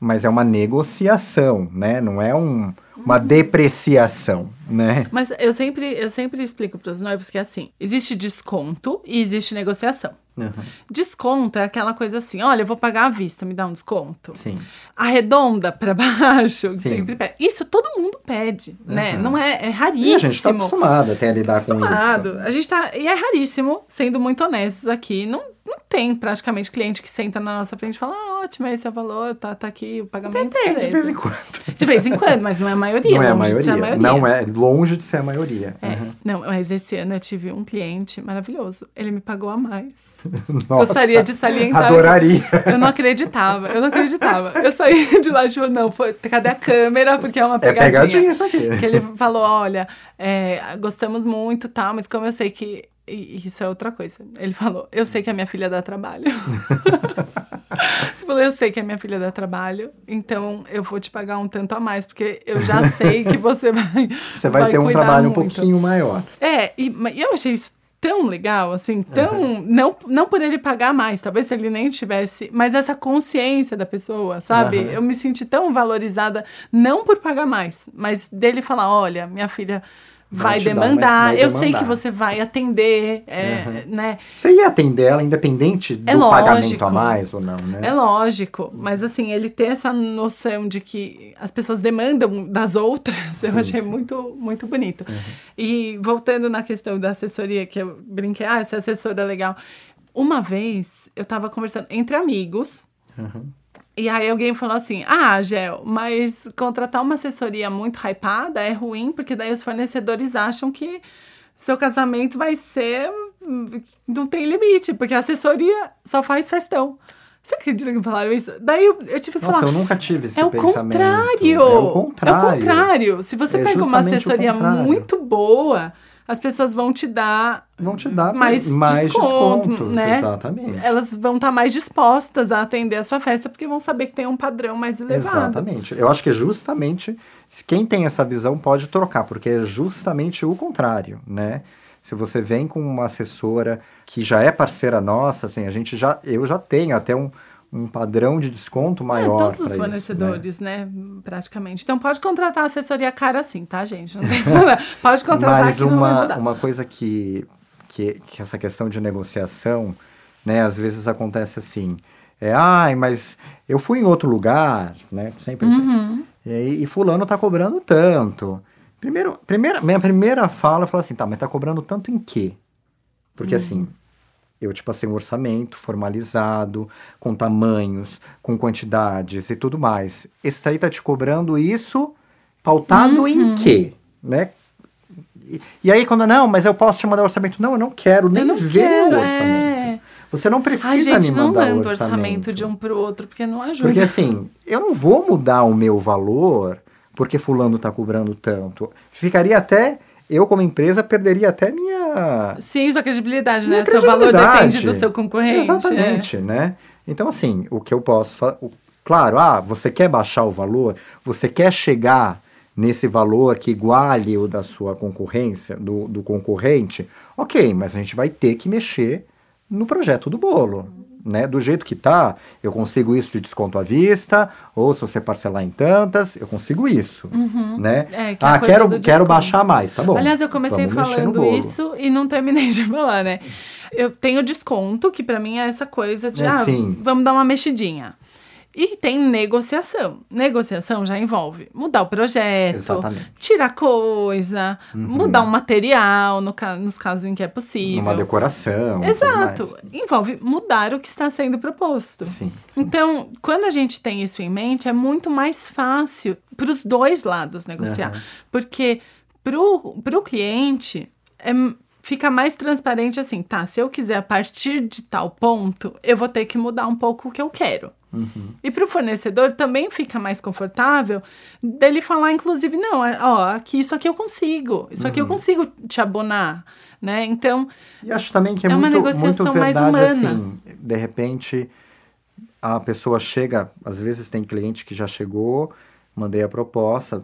Mas é uma negociação, né? Não é um, uma depreciação, né? Mas eu sempre, eu sempre explico para os noivos que é assim: existe desconto e existe negociação. Uhum. Desconto é aquela coisa assim: olha, eu vou pagar à vista, me dá um desconto. Sim. Arredonda para baixo, Sim. sempre pede. Isso todo mundo pede, né? Uhum. Não é, é E raríssimo. a gente está acostumado até a lidar acostumado. com isso. A gente tá. E é raríssimo, sendo muito honestos aqui. Não tem praticamente cliente que senta na nossa frente e fala: ah, ótimo, esse é o valor, tá, tá aqui o pagamento. Tem, de beleza." vez em quando. De vez em quando, mas não é a maioria. Não é a de ser maioria. Não é longe de ser a maioria. É, Uhum. Não, mas esse ano eu tive um cliente maravilhoso. Ele me pagou a mais. Nossa, Gostaria de salientar. Adoraria. Eu não acreditava, eu não acreditava. Eu saí de lá e tipo, não, foi, cadê a câmera? Porque é uma É pegadinha. pegadinha isso aqui. Que ele falou, olha, é, gostamos muito, tal, mas como eu sei que... e Isso é outra coisa. Ele falou, eu sei que a minha filha dá trabalho. Eu falei, eu sei que a minha filha dá trabalho, então eu vou te pagar um tanto a mais, porque eu já sei que você vai Você vai, ter um trabalho um muito. pouquinho maior. É, e eu achei isso tão legal, assim, tão. Não, não por ele pagar mais, talvez se ele nem tivesse, mas essa consciência da pessoa, sabe? Aham. Eu me senti tão valorizada, não por pagar mais, mas dele falar: olha, minha filha. Vai, demandar, vai eu sei que demandar. você vai atender, é, né? Você ia atender ela independente do É pagamento a mais ou não, né? É lógico, mas assim, ele ter essa noção de que as pessoas demandam das outras, eu Sim, achei sim. Uhum. muito, muito bonito. E voltando na questão da assessoria, que eu brinquei, ah, essa assessora é legal. Uma vez eu tava conversando entre amigos, Uhum. E aí alguém falou assim: Ah, Gel, mas contratar uma assessoria muito hypada é ruim, porque daí os fornecedores acham que seu casamento vai ser. Não tem limite, porque a assessoria só faz festão. Você acredita que falaram isso? Daí eu, eu tive que Nossa, falar. eu nunca tive esse É o pensamento. contrário. É o contrário. É o contrário. Se você É pega uma assessoria muito boa, as pessoas vão te dar Vão te dar mais, mais desconto, descontos, né? exatamente. Elas vão estar mais dispostas a atender a sua festa porque vão saber que tem um padrão mais elevado. Exatamente. Eu acho que é justamente quem tem essa visão pode trocar, porque é justamente o contrário, né? Se você vem com uma assessora que já é parceira nossa, assim, a gente já, eu já tenho até um, um padrão de desconto É, maior. todos os pra isso, né? fornecedores, né? Praticamente. Então pode contratar assessoria cara assim, tá, gente? Não tem problema. Pode contratar Mas uma, uma coisa que, que, que essa questão de negociação, né, às vezes acontece assim, é, ai, mas eu fui em outro lugar, né, sempre tem. Uhum. E, e fulano tá cobrando tanto. Primeiro, primeira, minha primeira fala, eu falo assim, tá, mas tá cobrando tanto em quê? Porque assim, eu te passei um orçamento formalizado, com tamanhos, com quantidades e tudo mais. Esse aí tá te cobrando isso pautado Uhum. em quê? Né? E, e aí, quando, não, mas eu posso te mandar o orçamento. Não, eu não quero nem não ver quero, o orçamento. é. Você não precisa Ai, gente, me não mandar manda o o orçamento orçamento de um pro outro, porque não ajuda. porque assim, eu não vou mudar o meu valor porque fulano está cobrando tanto. Ficaria até, eu como empresa, perderia até minha... Sim, sua credibilidade, né? minha Seu valor credibilidade. depende do seu concorrente. é. Exatamente, né? Então assim, o que eu posso fazer... Claro, ah, você quer baixar o valor? Você quer chegar nesse valor que iguale o da sua concorrência, do, do concorrente? Ok, mas a gente vai ter que mexer no projeto do bolo. Né? Do jeito que tá, eu consigo isso de desconto à vista, ou se você parcelar em tantas, eu consigo isso. Né? É, que é ah, quero, quero desconto. baixar mais, tá bom. Aliás, eu comecei Vamos falando isso e não terminei de falar, né? Eu tenho desconto, que pra mim é essa coisa de, É, ah, sim. vamos dar uma mexidinha. E tem negociação. Negociação já envolve mudar o projeto, Exatamente. tirar coisa, mudar um material, no nos casos em que é possível. Uma decoração. Exato. Envolve mudar o que está sendo proposto. Sim. Então, quando a gente tem isso em mente, é muito mais fácil para os dois lados negociar. Aham. Porque para o cliente, é, fica mais transparente assim, tá? Se eu quiser a partir de tal ponto, eu vou ter que mudar um pouco o que eu quero. Uhum. E para o fornecedor também fica mais confortável dele falar, inclusive, não, é, ó, aqui, isso aqui eu consigo, isso aqui eu Uhum. consigo te abonar, né? Então, E acho também que é, É uma muito, negociação muito mais verdade humana. assim. De repente, a pessoa chega, às vezes tem cliente que já chegou, mandei a proposta,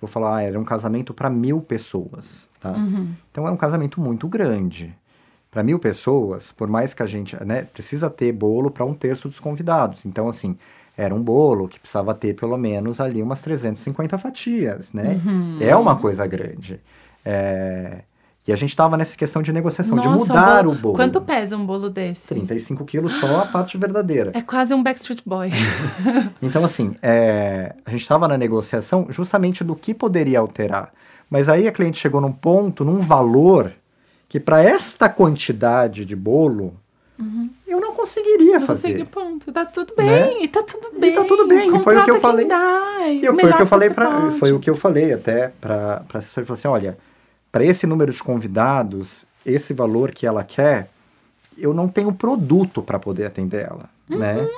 vou falar, ah, era um casamento para mil pessoas, tá? uhum, Então é um casamento muito grande. Para mil pessoas, por mais que a gente, né, precisa ter bolo para um terço dos convidados. Então, assim, era um bolo que precisava ter pelo menos ali umas 350 fatias, né? Uhum. É uma coisa grande. É, E a gente estava nessa questão de negociação, de Nossa, um mudar bolo- o bolo. Quanto pesa um bolo desse? 35 quilos só a parte verdadeira. É quase um Backstreet Boy. Então, assim, é, a gente estava na negociação justamente do que poderia alterar. Mas aí a cliente chegou num ponto, num valor, que para esta quantidade de bolo Uhum. Eu não conseguiria não fazer. Consegui, ponto. Tá tudo bem, né? e tá tudo bem. E tá tudo bem. Foi o que eu falei. Dá, e foi o que eu falei para foi o que eu falei até para para assessora, falou assim, olha, para esse número de convidados, esse valor que ela quer, eu não tenho produto para poder atender ela, uhum. né?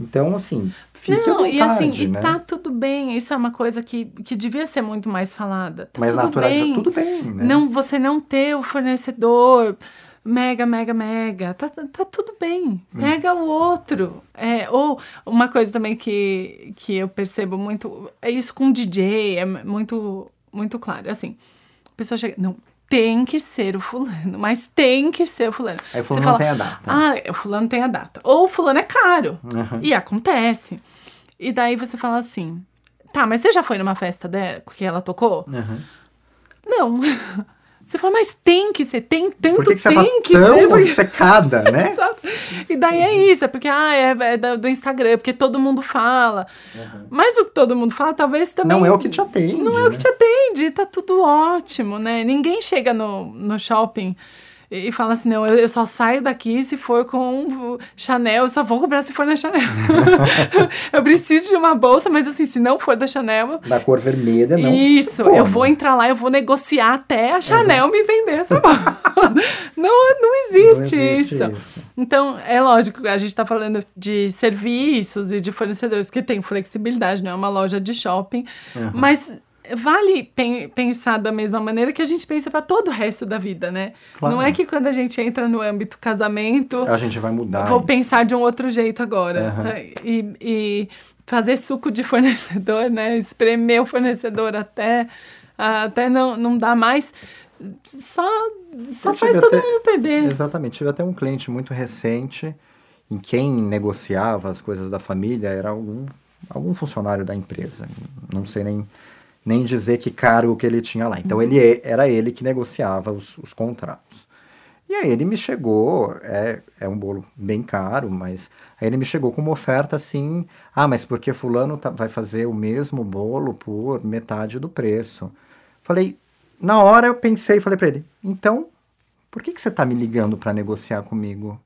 Então, assim, fique não, à vontade, e assim, né? e tá tudo bem. Isso é uma coisa que, que devia ser muito mais falada. Tá tudo natural, bem. tudo bem, né? Não, você não ter o fornecedor mega, mega, mega. Tá, tá tudo bem. Hum. Pega hum. o outro. É, ou uma coisa também que, que eu percebo muito, é isso com DJ, é muito, muito claro. Assim, a pessoa chega, não, tem que ser o fulano, mas tem que ser o fulano. Aí o fulano fala, tem a data. Ah, o fulano tem a data. Ou o fulano é caro. Uhum. E acontece. E daí você fala assim, tá, mas você já foi numa festa dela que ela tocou? Uhum. Não. Você fala, mas tem que ser, tem tanto, Por que, que você tem que tão ser. obcecada, né? Exato. E daí é isso, é porque ah, é, é do Instagram, porque todo mundo fala. Uhum. Mas o que todo mundo fala, talvez também. Não é o que te atende. Não né? é o que te atende, tá tudo ótimo, né? Ninguém chega no, no shopping e fala assim: não, eu só saio daqui se for com Chanel, eu só vou comprar se for na Chanel. eu preciso de uma bolsa, mas assim, se não for da Chanel. Da cor vermelha, não. Isso, Como? eu vou entrar lá, eu vou negociar até a Chanel uhum. me vender essa bolsa. não, não existe, não existe isso. isso. Então, é lógico, a gente está falando de serviços e de fornecedores que têm flexibilidade, não é uma loja de shopping, uhum. mas vale pensar da mesma maneira que a gente pensa para todo o resto da vida, né? Claro. Não é que quando a gente entra no âmbito casamento. A gente vai mudar. Vou pensar de um outro jeito agora. Uhum. E, e, fazer suco de fornecedor, né? Espremer o fornecedor até, até não, não dar mais. Só, só faz todo até, mundo perder. Exatamente. Tive até um cliente muito recente em quem negociava as coisas da família era algum, algum funcionário da empresa. Não sei nem nem dizer que cargo que ele tinha lá. Então, ele é, era ele que negociava os, os contratos. E aí ele me chegou, é, é um bolo bem caro, mas aí ele me chegou com uma oferta assim, ah, mas porque fulano tá, vai fazer o mesmo bolo por metade do preço. Falei, na hora eu pensei falei para ele, então, por que, que você está me ligando para negociar comigo?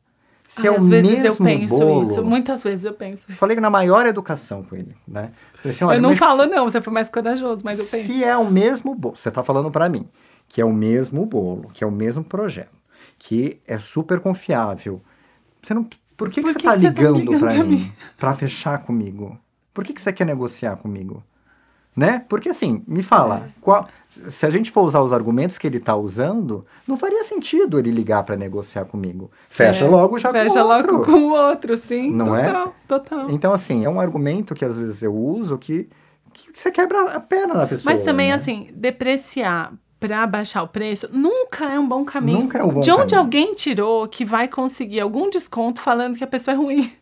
Se Ai, é às vezes eu penso bolo, isso, muitas vezes eu penso. Falei na maior educação com ele, né? Assim, eu não falo não, você foi mais corajoso, mas eu penso. Se é o mesmo bolo, você está falando para mim, que é o mesmo bolo, que é o mesmo projeto, que é super confiável, você não, por que, por que, que você está ligando, tá ligando para mim? Para fechar comigo? Por que, que você quer negociar comigo? Né? Porque assim, me fala, é. qual, se a gente for usar os argumentos que ele está usando, não faria sentido ele ligar para negociar comigo. Fecha é. logo já Fecha com o outro. Fecha logo com o outro, sim. Não é? total, é? Total. Então assim, é um argumento que às vezes eu uso que, que você quebra a perna da pessoa. Mas também né? assim, depreciar para baixar o preço nunca é um bom caminho. Nunca é um bom De onde caminho. alguém tirou que vai conseguir algum desconto falando que a pessoa é ruim?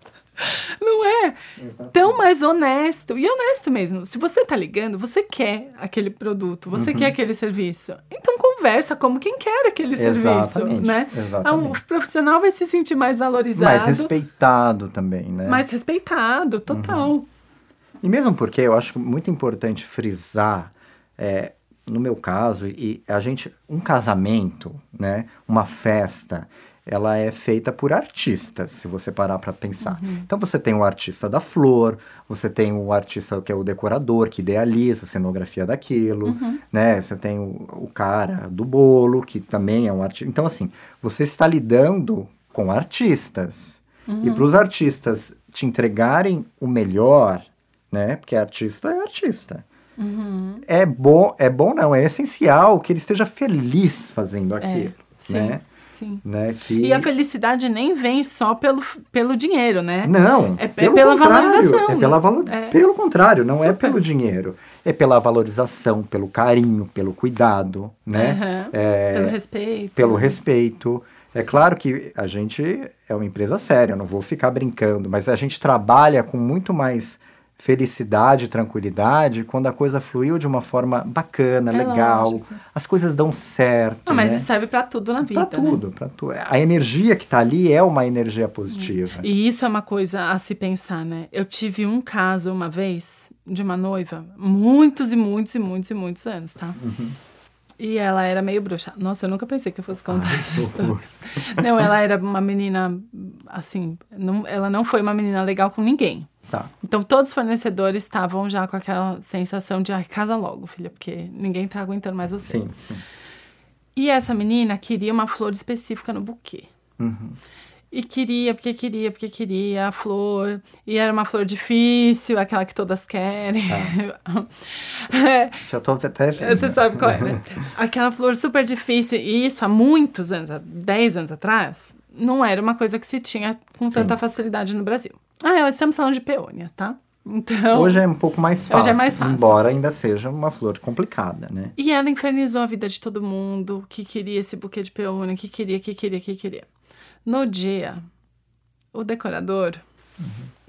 Não é? Exatamente. Tão mais honesto. E honesto mesmo. Se você tá ligando, você quer aquele produto, você uhum. quer aquele serviço. Então conversa como quem quer aquele Exatamente. serviço, né? Exatamente. o profissional vai se sentir mais valorizado. Mais respeitado também, né? Mais respeitado, total. Uhum. E mesmo porque eu acho muito importante frisar, é, no meu caso, e a gente, um casamento, né? Uma festa ela é feita por artistas, se você parar para pensar. Uhum. Então você tem o artista da flor, você tem o artista que é o decorador, que idealiza a cenografia daquilo, uhum. né? Você tem o, o, cara do bolo, que também é um artista. Então, assim, você está lidando com artistas. Uhum. E para os artistas te entregarem o melhor, né? Porque artista é artista. Uhum. É bom, é bom não, é essencial que ele esteja feliz fazendo é, aquilo, é, né? Sim. Né, que... E a felicidade nem vem só pelo, pelo dinheiro, né? Não. É, é pela valorização. É pela valo... É. Pelo contrário, não é Super. é pelo dinheiro. É pela valorização, pelo carinho, pelo cuidado, né? Uhum. É... Pelo respeito. Pelo respeito. É Sim. claro que a gente é uma empresa séria, eu não vou ficar brincando, mas a gente trabalha com muito mais felicidade, tranquilidade, quando a coisa fluiu de uma forma bacana, é legal, lógico. as coisas dão certo. Não, mas né? isso serve para tudo na vida. Para tudo, né? para tudo. A energia que está ali é uma energia positiva. E isso é uma coisa a se pensar, né? Eu tive um caso uma vez de uma noiva, muitos e muitos e muitos e muitos anos, tá? Uhum. E ela era meio bruxa. Nossa, eu nunca pensei que eu fosse contar Ai, essa que história. Não, ela era uma menina, assim, não, ela não foi uma menina legal com ninguém. Tá. Então, todos os fornecedores estavam já com aquela sensação de, ai, casa logo, filha, porque ninguém tá aguentando mais você. Sim, sim. E essa menina queria uma flor específica no buquê. Uhum. E queria, porque queria, porque queria a flor. E era uma flor difícil, aquela que todas querem. É, Já tô até vendo. você sabe qual é, né? Aquela flor super difícil. E isso há muitos anos, há 10 anos atrás, não era uma coisa que se tinha com tanta facilidade no Brasil. Ah, estamos falando de peônia, tá? Então. Hoje é um pouco mais fácil. Hoje é mais fácil. Embora ainda seja uma flor complicada, né? E ela infernizou a vida de todo mundo que queria esse buquê de peônia, que queria, que queria, que queria. No dia, o decorador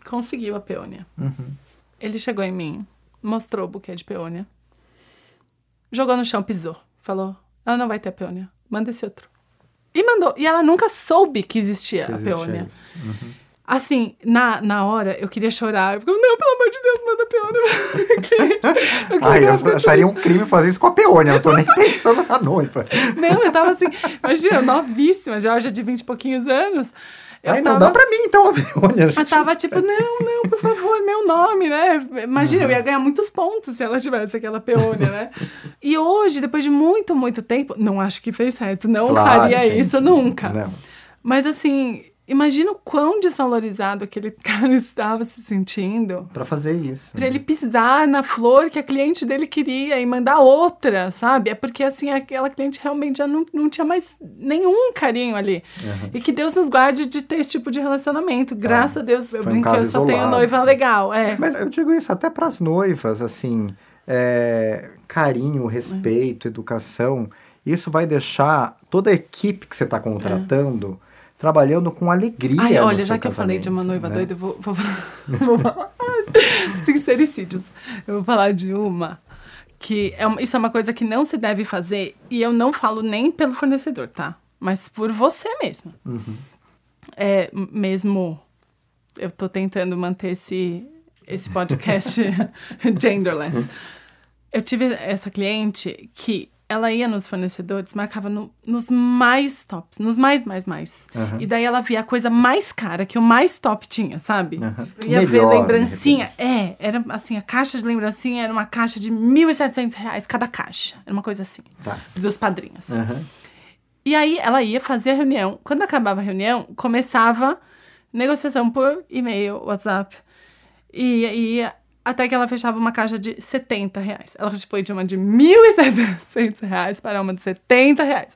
conseguiu a peônia. Uhum. Ele chegou em mim, mostrou o buquê de peônia, jogou no chão, pisou. Falou: ela não vai ter a peônia, manda esse outro. E mandou. E ela nunca soube que existia Que a existe peônia. Uhum. Assim, na, na hora, eu queria chorar. Eu ficava, não, pelo amor de Deus, manda a peônia. Eu Ai, eu acharia um crime fazer isso com a peônia. Não tô nem pensando na noiva. Não, eu tava assim, imagina, novíssima, já, já de 20 e pouquinhos anos. Eu Ai, não, tava, dá pra mim então a peônia. Eu tava tipo, não, não, por favor, meu nome, né? Imagina, eu ia ganhar muitos pontos se ela tivesse aquela peônia, né? E hoje, depois de muito, muito tempo, não acho que fez certo, não Claro, faria gente. isso nunca. Não. Mas assim, imagina o quão desvalorizado aquele cara estava se sentindo. Pra fazer isso. Pra ele pisar na flor que a cliente dele queria e mandar outra, sabe? É porque, assim, aquela cliente realmente já não, não tinha mais nenhum carinho ali. Uhum. E que Deus nos guarde de ter esse tipo de relacionamento. Graças a Deus, eu Foi um brinco eu só tenho noiva legal. É. Mas eu digo isso até para as noivas, assim, é, carinho, respeito, educação, isso vai deixar toda a equipe que você está contratando trabalhando com alegria. Ai, olha, já que eu falei de uma noiva né? doida, eu vou, vou, vou falar. Sincericídios. Eu vou falar de uma que é uma- isso é uma coisa que não se deve fazer e eu não falo nem pelo fornecedor, tá? Mas por você mesmo. Uhum. É mesmo. Eu tô tentando manter esse, esse podcast genderless. Eu tive essa cliente que ela ia nos fornecedores, marcava no- nos mais tops, nos mais, mais, mais. Aham. E daí ela via a coisa mais cara, que o mais top tinha, sabe? Aham. Ia ver Melhor, lembrancinha. É, era assim, a caixa de lembrancinha era uma caixa de 1.700 reais cada caixa. Era uma coisa assim, Tá. dos padrinhos. Aham. E aí ela ia fazer a reunião. Quando acabava a reunião, começava negociação por e-mail, WhatsApp. E aí até que ela fechava uma caixa de 70 reais. Ela foi de uma de 1.700 reais para uma de 70 reais.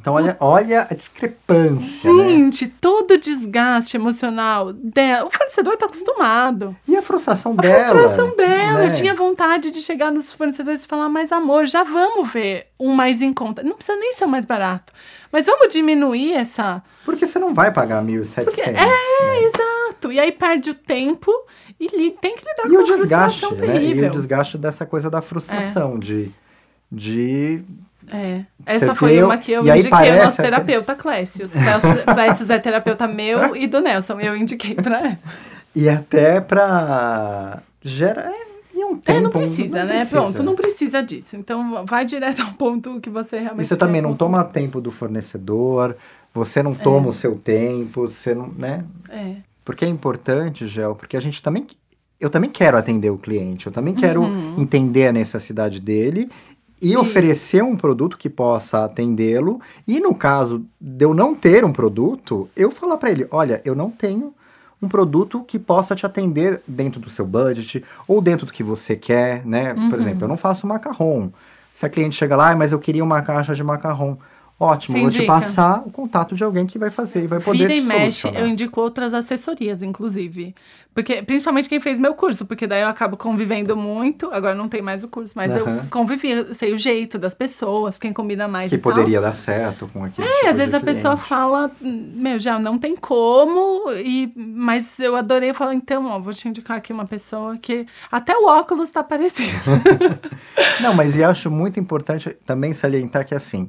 Então, olha, olha a discrepância, né? Gente, todo o desgaste emocional dela. O fornecedor tá acostumado. E a frustração A dela. frustração dela. né? Eu tinha vontade de chegar nos fornecedores e falar, mas amor, já vamos ver um mais em conta. Não precisa nem ser o mais barato. Mas vamos diminuir essa. Porque você não vai pagar 1.700. Porque- né? É, exato. E aí perde o tempo e tem que lidar E com o desgaste, né? E terrível. o desgaste dessa coisa da frustração, de, de É. Essa foi vê, uma que eu e indiquei ao parece nosso terapeuta. Clécius Clécius é terapeuta meu e do Nelson. Eu indiquei pra. E até pra gerar. É, e um tempo. É, não precisa, né? precisa. Pronto, não precisa disso. Então, vai direto ao ponto que você realmente E você também não consumir. toma tempo do fornecedor, você não toma o seu tempo, você não. né? É. Porque é importante, Gel, porque a gente também. Eu também quero atender o cliente, eu também quero Uhum. entender a necessidade dele e, E- oferecer um produto que possa atendê-lo. E no caso de eu não ter um produto, eu falar para ele: olha, eu não tenho um produto que possa te atender dentro do seu budget ou dentro do que você quer, né? Uhum. Por exemplo, eu não faço macarrão. Se a cliente chega lá, "Ah, mas eu queria uma caixa de macarrão. Ótimo, Você vou te passar o contato de alguém que vai fazer e vai poder Vira te e mexe, solucionar. eu indico outras assessorias, inclusive. Porque, principalmente quem fez meu curso, porque daí eu acabo convivendo muito. Agora não tem mais o curso, mas Aham. eu convivia, sei o jeito das pessoas, quem combina mais que e tal. poderia dar certo com aquele É, tipo às vezes de a pessoa cliente. fala, meu, já não tem como, e, mas eu adorei, eu falo, então, ó, vou te indicar aqui uma pessoa que até o óculos tá parecido. Não, mas e acho muito importante também salientar que assim,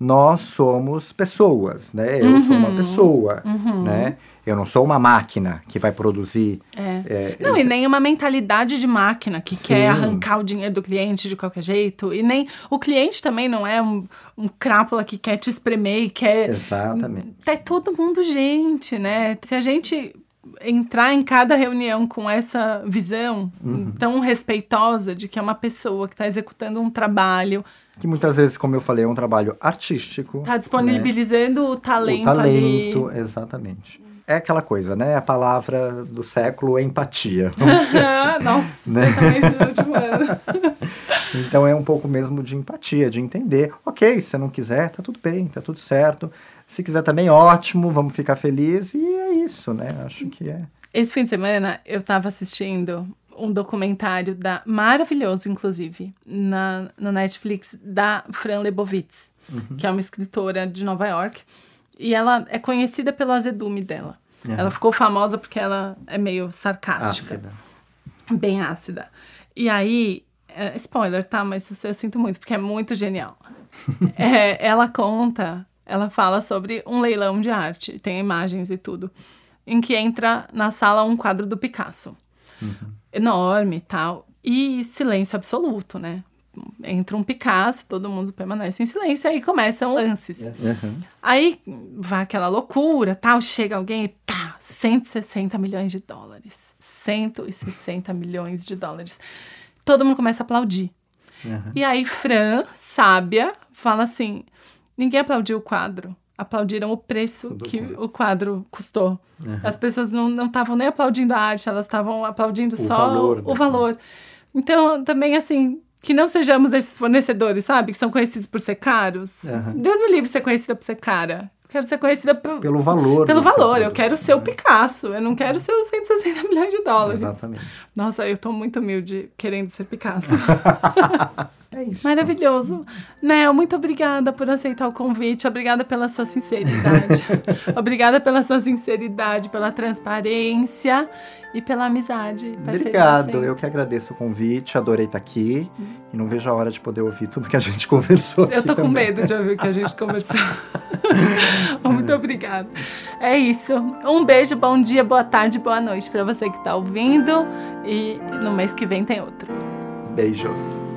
nós somos pessoas, né? Eu uhum. sou uma pessoa, uhum. né? Eu não sou uma máquina que vai produzir. É. É, não, e nem uma mentalidade de máquina que Sim. quer arrancar o dinheiro do cliente de qualquer jeito. E nem o cliente também não é um, um crápula que quer te espremer e quer. Exatamente. É todo mundo gente, né? Se a gente entrar em cada reunião com essa visão uhum. tão respeitosa de que é uma pessoa que está executando um trabalho. Que muitas vezes, como eu falei, é um trabalho artístico. Está disponibilizando né? o talento. O talento, ali. exatamente. É aquela coisa, né? A palavra do século é empatia. Assim, Nossa, né? Então é um pouco mesmo de empatia, de entender. Ok, se você não quiser, tá tudo bem, tá tudo certo. Se quiser também, ótimo, vamos ficar felizes. E é isso, né? Acho que é. Esse fim de semana eu estava assistindo um documentário da maravilhoso, inclusive, na, na Netflix, da Fran Lebowitz, uhum. que é uma escritora de Nova York. E ela é conhecida pelo azedume dela. Uhum. Ela ficou famosa porque ela é meio sarcástica. Ácida. Bem ácida. E aí, é, spoiler, tá? Mas eu, eu sinto muito, porque é muito genial. é, ela conta ela fala sobre um leilão de arte, tem imagens e tudo, em que entra na sala um quadro do Picasso. Uhum. Enorme e tal. E silêncio absoluto, né? Entra um Picasso, todo mundo permanece em silêncio, aí começam lances. Uhum. Aí vai aquela loucura, tal, chega alguém e pá, 160 milhões de dólares. 160 milhões de dólares. Todo mundo começa a aplaudir. Uhum. E aí Fran, sábia, fala assim: Ninguém aplaudiu o quadro. Aplaudiram o preço que o quadro custou. Uhum. As pessoas não estavam nem aplaudindo a arte, elas estavam aplaudindo o só valor, o valor. Então, também, assim, que não sejamos esses fornecedores, sabe? Que são conhecidos por ser caros. Uhum. Deus me livre ser conhecida por ser cara. Quero ser conhecida por, pelo valor. Pelo valor. Eu quero ser o Picasso. Eu não quero ser os 160 milhões de dólares. Exatamente. Nossa, eu tô muito humilde querendo ser Picasso. é isso. Maravilhoso. Nel, muito obrigada por aceitar o convite. Obrigada pela sua sinceridade. obrigada pela sua sinceridade, pela transparência e pela amizade. Obrigado. Eu que agradeço o convite. Adorei estar aqui. Hum. E não vejo a hora de poder ouvir tudo que a gente conversou. Eu tô com também. medo de ouvir o que a gente conversou. Muito obrigada. É isso. Um beijo, bom dia, boa tarde, boa noite para você que está ouvindo. E no mês que vem tem outro. Beijos.